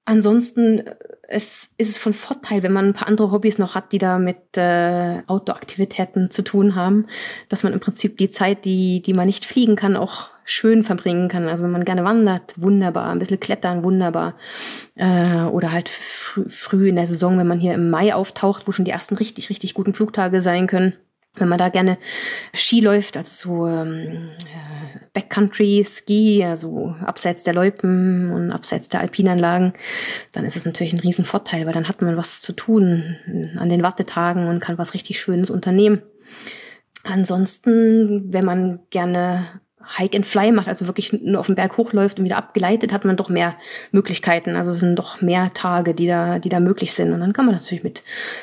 Ansonsten es ist es von Vorteil, wenn man ein paar andere Hobbys noch hat, die da mit äh, Outdoor-Aktivitäten zu tun haben, dass man im Prinzip die Zeit, die, die man nicht fliegen kann, auch schön verbringen kann. Also wenn man gerne wandert, wunderbar. Ein bisschen klettern, wunderbar. Äh, oder halt fr früh in der Saison, wenn man hier im Mai auftaucht, wo schon die ersten richtig, richtig guten Flugtage sein können wenn man da gerne Ski läuft, also so ähm, Backcountry Ski, also abseits der Loipen und abseits der Alpinanlagen, dann ist es natürlich ein Riesenvorteil, weil dann hat man was zu tun an den Wartetagen und kann was richtig Schönes unternehmen. Ansonsten, wenn man gerne Hike and Fly macht, also wirklich nur auf den Berg hochläuft und wieder abgeleitet, hat man doch mehr Möglichkeiten. Also es sind doch mehr Tage, die da, die da möglich sind. Und dann kann man natürlich mit,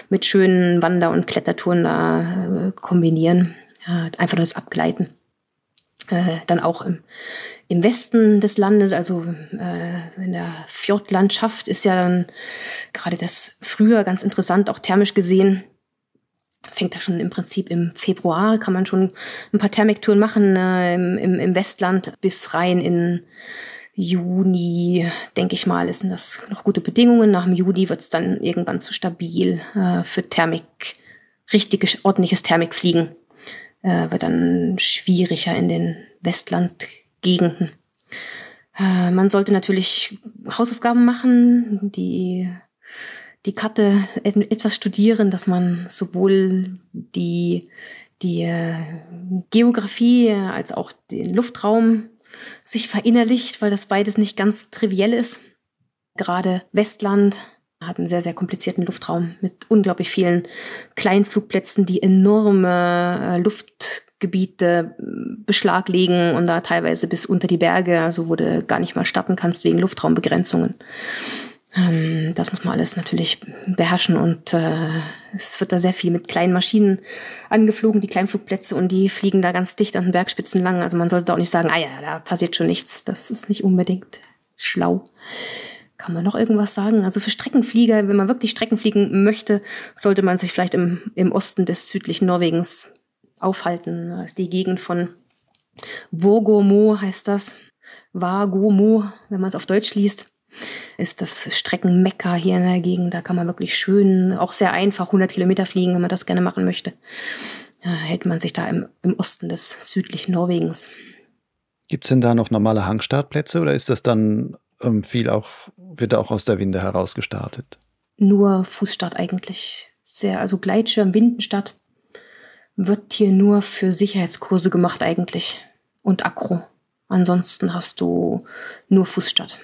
mit schönen Wander- und Klettertouren da äh, kombinieren. Ja, einfach nur das Abgleiten. Äh, dann auch im, im Westen des Landes, also äh, in der Fjordlandschaft, ist ja dann gerade das früher ganz interessant, auch thermisch gesehen fängt da schon im Prinzip im Februar, kann man schon ein paar Thermiktouren machen äh, im, im, Westland bis rein in Juni, denke ich mal, sind das noch gute Bedingungen. Nach dem Juli wird es dann irgendwann zu stabil äh, für Thermik, richtiges, ordentliches Thermikfliegen. Äh, wird dann schwieriger in den Westlandgegenden. Äh, man sollte natürlich Hausaufgaben machen, die, die Karte etwas studieren, dass man sowohl die, die äh, Geografie als auch den Luftraum sich verinnerlicht, weil das beides nicht ganz triviell ist. Gerade Westland hat einen sehr, sehr komplizierten Luftraum mit unglaublich vielen Kleinflugplätzen, die enorme äh, Luftgebiete äh, beschlaglegen und da teilweise bis unter die Berge, also wo du gar nicht mal starten kannst wegen Luftraumbegrenzungen. Ähm, das muss man alles natürlich beherrschen und äh, es wird da sehr viel mit kleinen Maschinen angeflogen, die Kleinflugplätze und die fliegen da ganz dicht an den Bergspitzen lang. Also man sollte auch nicht sagen, ah ja, da passiert schon nichts. Das ist nicht unbedingt schlau. Kann man noch irgendwas sagen? Also für Streckenflieger, wenn man wirklich Strecken fliegen möchte, sollte man sich vielleicht im, im Osten des südlichen Norwegens aufhalten. Das ist die Gegend von Vogomo heißt das. Vagomo, wenn man es auf Deutsch liest ist das Streckenmekka hier in der Gegend. Da kann man wirklich schön, auch sehr einfach 100 Kilometer fliegen, wenn man das gerne machen möchte. Ja, hält man sich da im, im Osten des südlichen Norwegens. Gibt es denn da noch normale Hangstartplätze oder ist das dann ähm, viel auch, wird auch aus der Winde heraus gestartet? Nur Fußstart eigentlich. Sehr, also Gleitschirm, Windenstadt wird hier nur für Sicherheitskurse gemacht eigentlich und Akro. Ansonsten hast du nur Fußstart.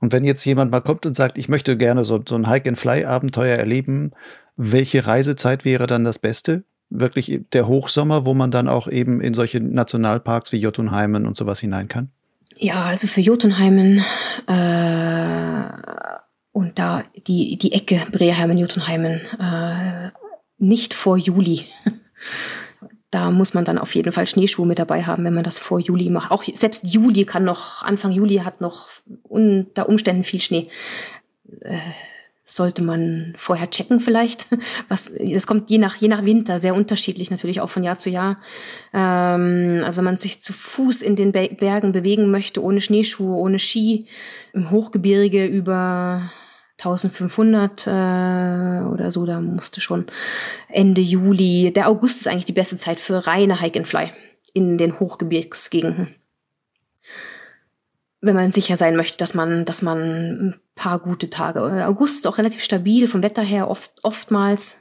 Und wenn jetzt jemand mal kommt und sagt, ich möchte gerne so, so ein Hike-and-Fly-Abenteuer erleben, welche Reisezeit wäre dann das Beste? Wirklich der Hochsommer, wo man dann auch eben in solche Nationalparks wie Jotunheimen und sowas hinein kann? Ja, also für Jotunheimen äh, und da die, die Ecke Breheimen, Jotunheimen, äh, nicht vor Juli. Da muss man dann auf jeden Fall Schneeschuhe mit dabei haben, wenn man das vor Juli macht. Auch selbst Juli kann noch, Anfang Juli hat noch unter Umständen viel Schnee. Äh, sollte man vorher checken vielleicht. Was, das kommt je nach, je nach Winter, sehr unterschiedlich natürlich auch von Jahr zu Jahr. Ähm, also wenn man sich zu Fuß in den Bergen bewegen möchte, ohne Schneeschuhe, ohne Ski, im Hochgebirge über 1500 äh, oder so, da musste schon Ende Juli, der August ist eigentlich die beste Zeit für reine Hike and Fly in den Hochgebirgsgegenden. Wenn man sicher sein möchte, dass man, dass man ein paar gute Tage, August ist auch relativ stabil vom Wetter her, oft, oftmals,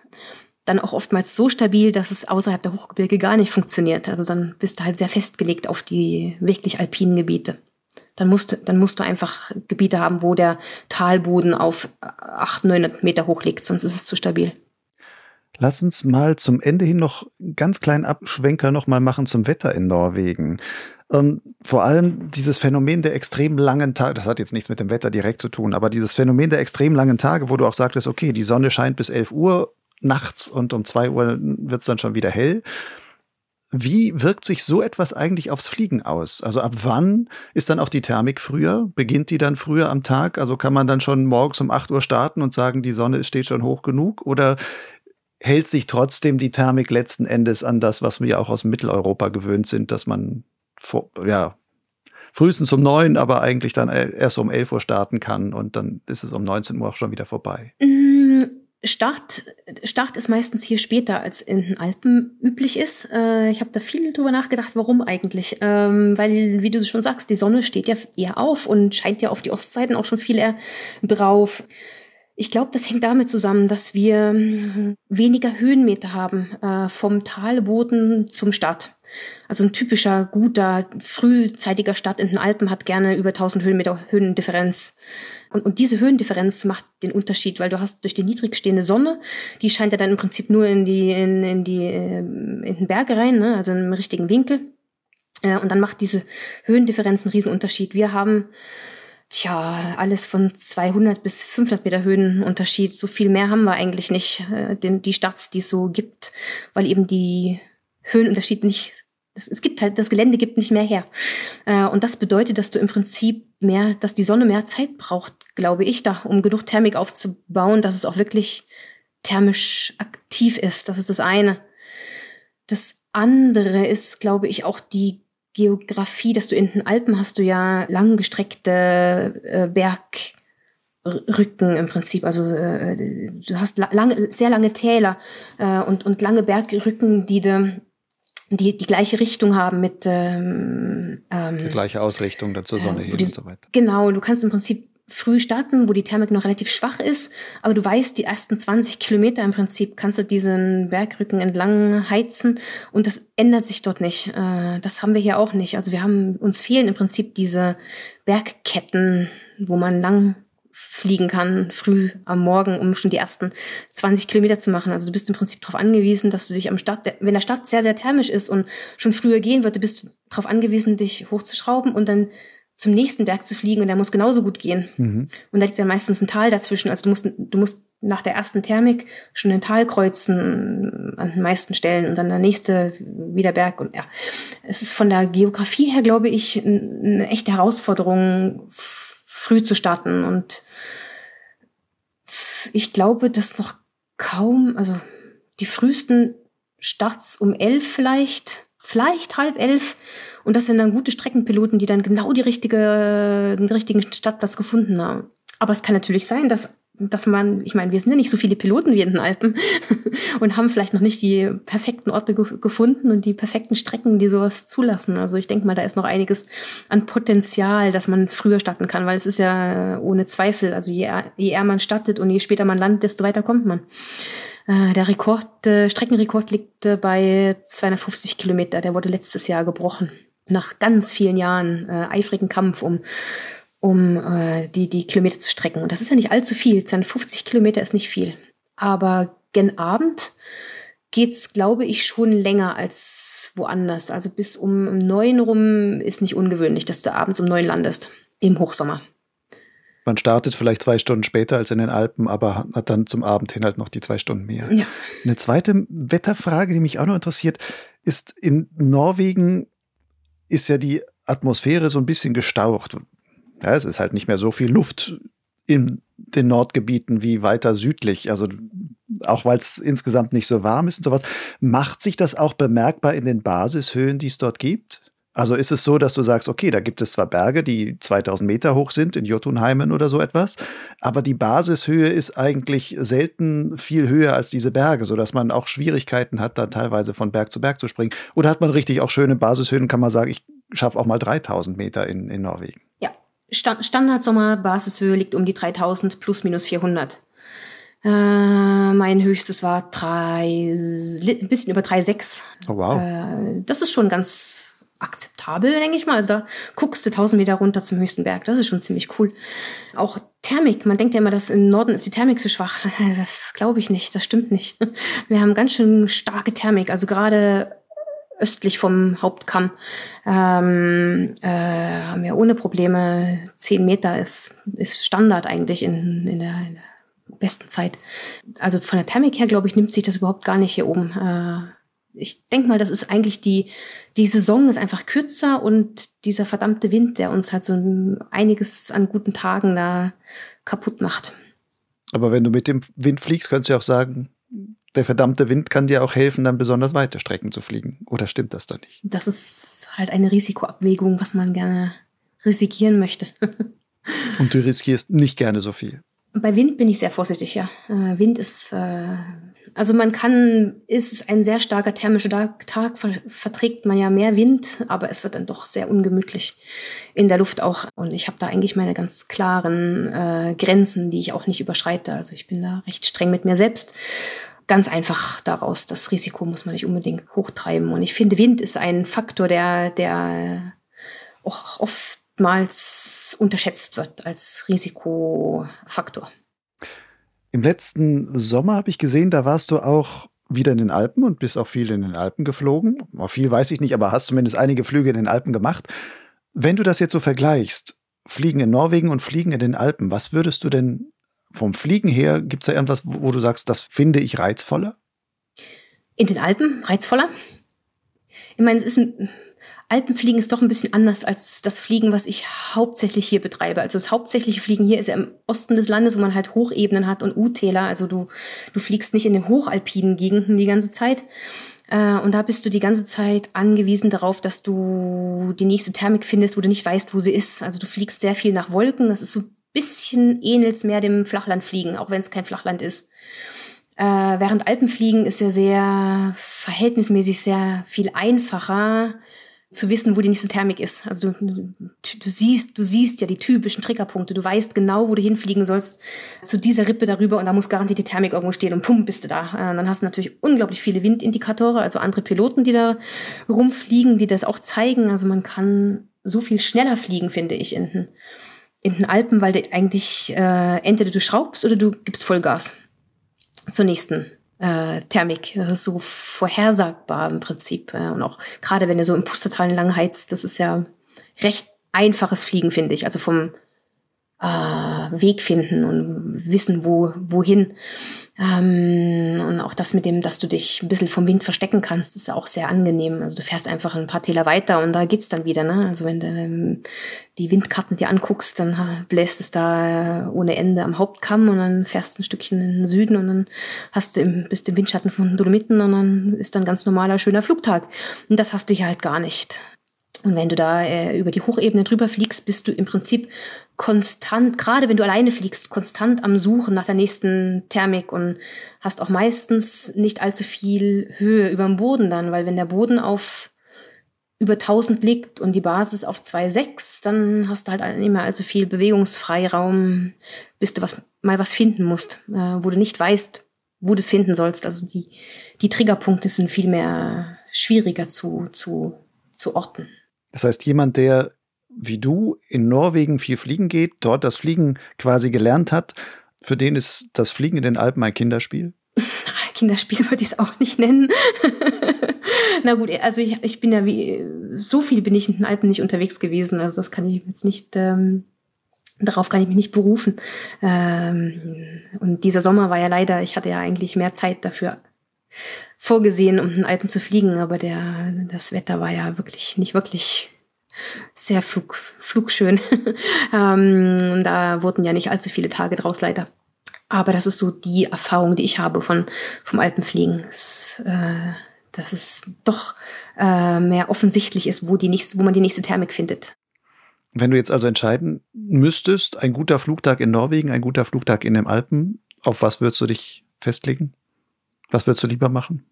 dann auch oftmals so stabil, dass es außerhalb der Hochgebirge gar nicht funktioniert. Also dann bist du halt sehr festgelegt auf die wirklich alpinen Gebiete dann musst, dann musst du einfach Gebiete haben, wo der Talboden auf 800, 900 Meter hoch liegt, sonst ist es zu stabil. Lass uns mal zum Ende hin noch einen ganz kleinen Abschwenker noch mal machen zum Wetter in Norwegen. Ähm, vor allem dieses Phänomen der extrem langen Tage, das hat jetzt nichts mit dem Wetter direkt zu tun, aber dieses Phänomen der extrem langen Tage, wo du auch sagtest, okay, die Sonne scheint bis 11 Uhr nachts und um 2 Uhr wird es dann schon wieder hell. Wie wirkt sich so etwas eigentlich aufs Fliegen aus? Also ab wann ist dann auch die Thermik früher? Beginnt die dann früher am Tag? Also kann man dann schon morgens um 8 Uhr starten und sagen, die Sonne steht schon hoch genug? Oder hält sich trotzdem die Thermik letzten Endes an das, was wir auch aus Mitteleuropa gewöhnt sind, dass man vor, ja, frühestens um 9, aber eigentlich dann erst um 11 Uhr starten kann und dann ist es um 19 Uhr auch schon wieder vorbei? Start, Start ist meistens hier später, als in den Alpen üblich ist. Äh, ich habe da viel drüber nachgedacht, warum eigentlich. Ähm, weil, wie du schon sagst, die Sonne steht ja eher auf und scheint ja auf die Ostseiten auch schon viel eher drauf. Ich glaube, das hängt damit zusammen, dass wir hm, weniger Höhenmeter haben äh, vom Talboden zum Start. Also ein typischer, guter, frühzeitiger Start in den Alpen hat gerne über 1000 Höhenmeter Höhendifferenz. Und, und diese Höhendifferenz macht den Unterschied, weil du hast durch die niedrig stehende Sonne, die scheint ja dann im Prinzip nur in die, in, in die, ähm, in den Berge rein, ne? also im richtigen Winkel. Äh, und dann macht diese Höhendifferenz einen riesen Unterschied. Wir haben Tja, alles von 200 bis 500 Meter Höhenunterschied. So viel mehr haben wir eigentlich nicht, äh, die Starts, die es so gibt, weil eben die Höhenunterschied nicht es, es gibt halt, das Gelände gibt nicht mehr her. Äh, und das bedeutet, dass du im Prinzip mehr, dass die Sonne mehr Zeit braucht, glaube ich, da, um genug Thermik aufzubauen, dass es auch wirklich thermisch aktiv ist. Das ist das eine. Das andere ist, glaube ich, auch die Geografie, dass du in den Alpen hast du ja langgestreckte äh, Bergrücken im Prinzip. Also äh, du hast lange, sehr lange Täler äh, und, und lange Bergrücken, die de, die die gleiche Richtung haben mit ähm, ähm, die gleiche Ausrichtung dann zur Sonne äh, hin die, und so weiter. Genau, du kannst im Prinzip früh starten, wo die Thermik noch relativ schwach ist, aber du weißt, die ersten 20 Kilometer im Prinzip kannst du diesen Bergrücken entlang heizen und das ändert sich dort nicht. Äh, das haben wir hier auch nicht. Also wir haben, uns fehlen im Prinzip diese Bergketten, wo man lang fliegen kann, früh am Morgen, um schon die ersten 20 Kilometer zu machen. Also du bist im Prinzip darauf angewiesen, dass du dich am Start, wenn der Start sehr, sehr thermisch ist und schon früher gehen wird, du bist darauf angewiesen, dich hochzuschrauben und dann zum nächsten Berg zu fliegen und der muss genauso gut gehen. Mhm. Und da liegt dann meistens ein Tal dazwischen. Also du musst, du musst nach der ersten Thermik schon ein Tal kreuzen an den meisten Stellen und dann der nächste wieder Berg. Und ja, es ist von der Geografie her, glaube ich, eine echte Herausforderung, früh zu starten. Und ich glaube, dass noch kaum, also die frühesten Starts um elf vielleicht, vielleicht halb elf und das sind dann gute Streckenpiloten, die dann genau die richtige, den richtigen Startplatz gefunden haben. Aber es kann natürlich sein, dass dass man, ich meine, wir sind ja nicht so viele Piloten wie in den Alpen und haben vielleicht noch nicht die perfekten Orte ge gefunden und die perfekten Strecken, die sowas zulassen. Also ich denke mal, da ist noch einiges an Potenzial, dass man früher starten kann, weil es ist ja ohne Zweifel, also je, je eher man startet und je später man landet, desto weiter kommt man. Äh, der Rekord, äh, Streckenrekord liegt äh, bei 250 Kilometer. Der wurde letztes Jahr gebrochen nach ganz vielen Jahren äh, eifrigen Kampf um, um äh, die, die Kilometer zu strecken. Und das ist ja nicht allzu viel. 250 Kilometer ist nicht viel. Aber gen Abend geht's, glaube ich, schon länger als woanders. Also bis um neun rum ist nicht ungewöhnlich, dass du abends um neun landest. Im Hochsommer. Man startet vielleicht zwei Stunden später als in den Alpen, aber hat dann zum Abend hin halt noch die zwei Stunden mehr. Ja. Eine zweite Wetterfrage, die mich auch noch interessiert, ist in Norwegen ist ja die Atmosphäre so ein bisschen gestaucht. Ja, es ist halt nicht mehr so viel Luft in den Nordgebieten wie weiter südlich. Also auch weil es insgesamt nicht so warm ist und sowas. Macht sich das auch bemerkbar in den Basishöhen, die es dort gibt? Also ist es so, dass du sagst, okay, da gibt es zwar Berge, die 2000 Meter hoch sind, in Jotunheimen oder so etwas, aber die Basishöhe ist eigentlich selten viel höher als diese Berge, sodass man auch Schwierigkeiten hat, da teilweise von Berg zu Berg zu springen. Oder hat man richtig auch schöne Basishöhen, kann man sagen, ich schaffe auch mal 3000 Meter in, in Norwegen? Stand Standardsommer-Basishöhe liegt um die 3000 plus minus 400. Äh, mein höchstes war drei, ein bisschen über 3,6. Oh, wow. Äh, das ist schon ganz akzeptabel, denke ich mal. Also da guckst du 1000 Meter runter zum höchsten Berg. Das ist schon ziemlich cool. Auch Thermik. Man denkt ja immer, dass im Norden ist die Thermik so schwach. Das glaube ich nicht. Das stimmt nicht. Wir haben ganz schön starke Thermik. Also gerade östlich vom Hauptkamm ähm, äh, haben wir ohne Probleme 10 Meter ist, ist Standard eigentlich in, in, der, in der besten Zeit. Also von der Thermik her, glaube ich, nimmt sich das überhaupt gar nicht hier oben. Äh, ich denke mal, das ist eigentlich die, die Saison ist einfach kürzer und dieser verdammte Wind, der uns halt so einiges an guten Tagen da kaputt macht. Aber wenn du mit dem Wind fliegst, könntest du ja auch sagen, der verdammte Wind kann dir auch helfen, dann besonders weite Strecken zu fliegen. Oder stimmt das da nicht? Das ist halt eine Risikoabwägung, was man gerne riskieren möchte. und du riskierst nicht gerne so viel. Bei Wind bin ich sehr vorsichtig, ja. Äh, Wind ist äh, also man kann, ist es ein sehr starker thermischer Tag, verträgt man ja mehr Wind, aber es wird dann doch sehr ungemütlich in der Luft auch. Und ich habe da eigentlich meine ganz klaren äh, Grenzen, die ich auch nicht überschreite. Also ich bin da recht streng mit mir selbst. Ganz einfach daraus, das Risiko muss man nicht unbedingt hochtreiben. Und ich finde, Wind ist ein Faktor, der, der auch oftmals unterschätzt wird als Risikofaktor. Im letzten Sommer habe ich gesehen, da warst du auch wieder in den Alpen und bist auch viel in den Alpen geflogen. Viel weiß ich nicht, aber hast zumindest einige Flüge in den Alpen gemacht. Wenn du das jetzt so vergleichst, Fliegen in Norwegen und Fliegen in den Alpen, was würdest du denn vom Fliegen her, gibt es da irgendwas, wo du sagst, das finde ich reizvoller? In den Alpen reizvoller? Ich meine, es ist ein, Alpenfliegen ist doch ein bisschen anders als das Fliegen, was ich hauptsächlich hier betreibe. Also das hauptsächliche Fliegen hier ist ja im Osten des Landes, wo man halt Hochebenen hat und U-Täler. Also du, du fliegst nicht in den hochalpinen Gegenden die ganze Zeit. Äh, und da bist du die ganze Zeit angewiesen darauf, dass du die nächste Thermik findest, wo du nicht weißt, wo sie ist. Also du fliegst sehr viel nach Wolken. Das ist so ein bisschen ähnelt mehr dem Flachlandfliegen, auch wenn es kein Flachland ist. Äh, während Alpenfliegen ist ja sehr verhältnismäßig sehr viel einfacher zu wissen, wo die nächste Thermik ist. Also du, du, du, siehst, du siehst ja die typischen Triggerpunkte. Du weißt genau, wo du hinfliegen sollst zu dieser Rippe darüber und da muss garantiert die Thermik irgendwo stehen und pum, bist du da. Äh, dann hast du natürlich unglaublich viele Windindikatoren, also andere Piloten, die da rumfliegen, die das auch zeigen. Also man kann so viel schneller fliegen, finde ich, in in den Alpen, weil du eigentlich äh, entweder du schraubst oder du gibst Vollgas zur nächsten äh, Thermik. Das ist so vorhersagbar im Prinzip. Äh, und auch gerade wenn ihr so im Pustertal lang heizt, das ist ja recht einfaches Fliegen, finde ich. Also vom äh, Weg finden und wissen, wo, wohin. Ähm, und auch das mit dem, dass du dich ein bisschen vom Wind verstecken kannst, ist auch sehr angenehm. Also du fährst einfach ein paar Täler weiter und da geht's dann wieder. Ne? Also wenn du ähm, die Windkarten dir anguckst, dann bläst es da ohne Ende am Hauptkamm und dann fährst du ein Stückchen in den Süden und dann hast du im, bist im Windschatten von Dolomiten und dann ist dann ganz normaler, schöner Flugtag. Und das hast du hier halt gar nicht. Und wenn du da äh, über die Hochebene drüber fliegst, bist du im Prinzip konstant, gerade wenn du alleine fliegst, konstant am Suchen nach der nächsten Thermik und hast auch meistens nicht allzu viel Höhe über dem Boden dann, weil wenn der Boden auf über 1000 liegt und die Basis auf 2,6, dann hast du halt nicht mehr allzu viel Bewegungsfreiraum, bis du was, mal was finden musst, äh, wo du nicht weißt, wo du es finden sollst. Also die, die Triggerpunkte sind viel mehr schwieriger zu, zu, zu orten. Das heißt, jemand, der wie du in Norwegen viel fliegen geht, dort das Fliegen quasi gelernt hat, für den ist das Fliegen in den Alpen ein Kinderspiel? Kinderspiel würde ich es auch nicht nennen. Na gut, also ich, ich bin ja wie, so viel bin ich in den Alpen nicht unterwegs gewesen, also das kann ich jetzt nicht, ähm, darauf kann ich mich nicht berufen. Ähm, und dieser Sommer war ja leider, ich hatte ja eigentlich mehr Zeit dafür vorgesehen, um den Alpen zu fliegen, aber der, das Wetter war ja wirklich nicht wirklich sehr flug, flugschön. ähm, da wurden ja nicht allzu viele Tage draus leider. Aber das ist so die Erfahrung, die ich habe von, vom Alpenfliegen. Das, äh, dass es doch äh, mehr offensichtlich ist, wo, die nächste, wo man die nächste Thermik findet. Wenn du jetzt also entscheiden müsstest, ein guter Flugtag in Norwegen, ein guter Flugtag in den Alpen, auf was würdest du dich festlegen? Was würdest du lieber machen?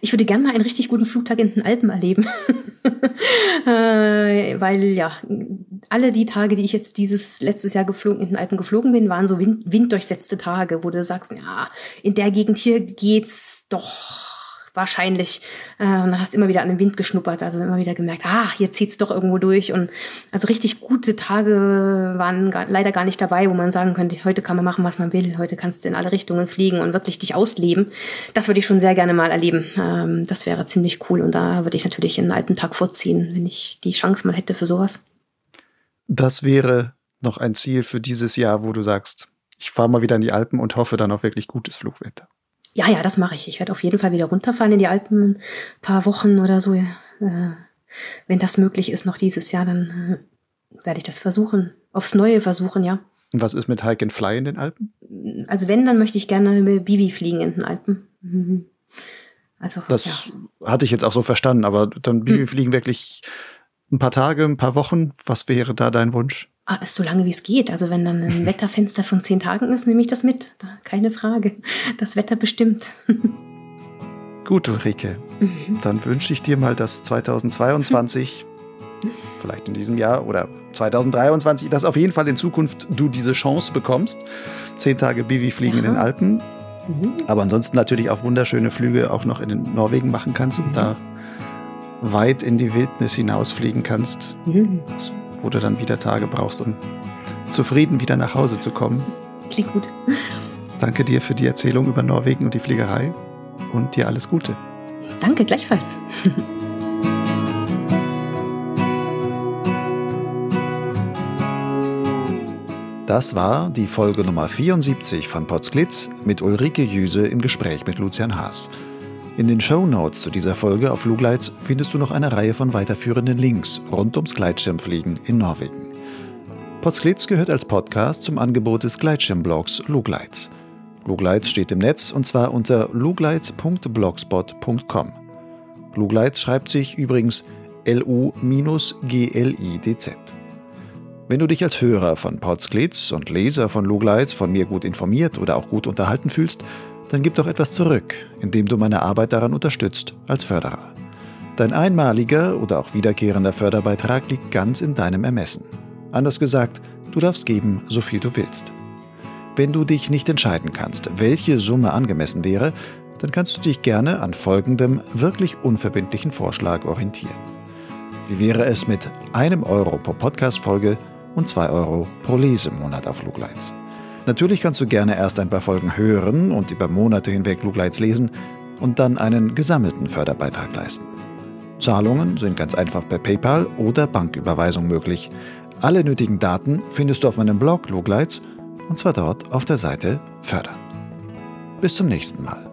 Ich würde gerne mal einen richtig guten Flugtag in den Alpen erleben. äh, weil ja, alle die Tage, die ich jetzt dieses letztes Jahr geflogen, in den Alpen geflogen bin, waren so wind, winddurchsetzte Tage, wo du sagst, ja, in der Gegend hier geht's doch wahrscheinlich. Äh, und dann hast du immer wieder an den Wind geschnuppert, also immer wieder gemerkt, ah, hier zieht's doch irgendwo durch. Und also richtig gute Tage waren gar, leider gar nicht dabei, wo man sagen könnte, heute kann man machen, was man will, heute kannst du in alle Richtungen fliegen und wirklich dich ausleben. Das würde ich schon sehr gerne mal erleben. Ähm, das wäre ziemlich cool. Und da würde ich natürlich einen alten Tag vorziehen, wenn ich die Chance mal hätte für sowas. Das wäre noch ein Ziel für dieses Jahr, wo du sagst, ich fahre mal wieder in die Alpen und hoffe dann auf wirklich gutes Flugwetter. Ja, ja, das mache ich. Ich werde auf jeden Fall wieder runterfahren in die Alpen ein paar Wochen oder so. Äh, wenn das möglich ist noch dieses Jahr, dann äh, werde ich das versuchen. Aufs Neue versuchen, ja. Und was ist mit Hike and Fly in den Alpen? Also wenn, dann möchte ich gerne mit Bivi fliegen in den Alpen. Mhm. Also, das ja. hatte ich jetzt auch so verstanden, aber dann Bivi hm. fliegen wirklich ein paar Tage, ein paar Wochen. Was wäre da dein Wunsch? Ah, so lange wie es geht. Also wenn dann ein Wetterfenster von zehn Tagen ist, nehme ich das mit. Keine Frage. Das Wetter bestimmt. Gut, Ulrike. Mhm. Dann wünsche ich dir mal, dass 2022, vielleicht in diesem Jahr oder 2023, dass auf jeden Fall in Zukunft du diese Chance bekommst. Zehn Tage Bivi fliegen ja. in den Alpen. Mhm. Aber ansonsten natürlich auch wunderschöne Flüge auch noch in den Norwegen machen kannst und mhm. da weit in die Wildnis hinausfliegen kannst. Mhm wo du dann wieder Tage brauchst, um zufrieden wieder nach Hause zu kommen. Klingt gut. Danke dir für die Erzählung über Norwegen und die Fliegerei und dir alles Gute. Danke, gleichfalls. Das war die Folge Nummer 74 von Potsglitz mit Ulrike Jüse im Gespräch mit Lucian Haas. In den Show Notes zu dieser Folge auf Fluglights findest du noch eine Reihe von weiterführenden Links rund ums Gleitschirmfliegen in Norwegen. Potsglitz gehört als Podcast zum Angebot des Gleitschirmblogs Lugleits. Lugleitz steht im Netz und zwar unter lugleitz.blogspot.com. Lugleitz schreibt sich übrigens L-U-G-L-I-D-Z. Wenn du dich als Hörer von Potsglitz und Leser von Lugleitz von mir gut informiert oder auch gut unterhalten fühlst, dann gib doch etwas zurück, indem du meine Arbeit daran unterstützt als Förderer. Dein einmaliger oder auch wiederkehrender Förderbeitrag liegt ganz in deinem Ermessen. Anders gesagt, du darfst geben, so viel du willst. Wenn du dich nicht entscheiden kannst, welche Summe angemessen wäre, dann kannst du dich gerne an folgendem wirklich unverbindlichen Vorschlag orientieren. Wie wäre es mit einem Euro pro Podcast-Folge und zwei Euro pro Lesemonat auf Lugleitz? Natürlich kannst du gerne erst ein paar Folgen hören und über Monate hinweg Lugleitz lesen und dann einen gesammelten Förderbeitrag leisten. Zahlungen sind ganz einfach per PayPal oder Banküberweisung möglich. Alle nötigen Daten findest du auf meinem Blog Lugleitz und zwar dort auf der Seite Fördern. Bis zum nächsten Mal.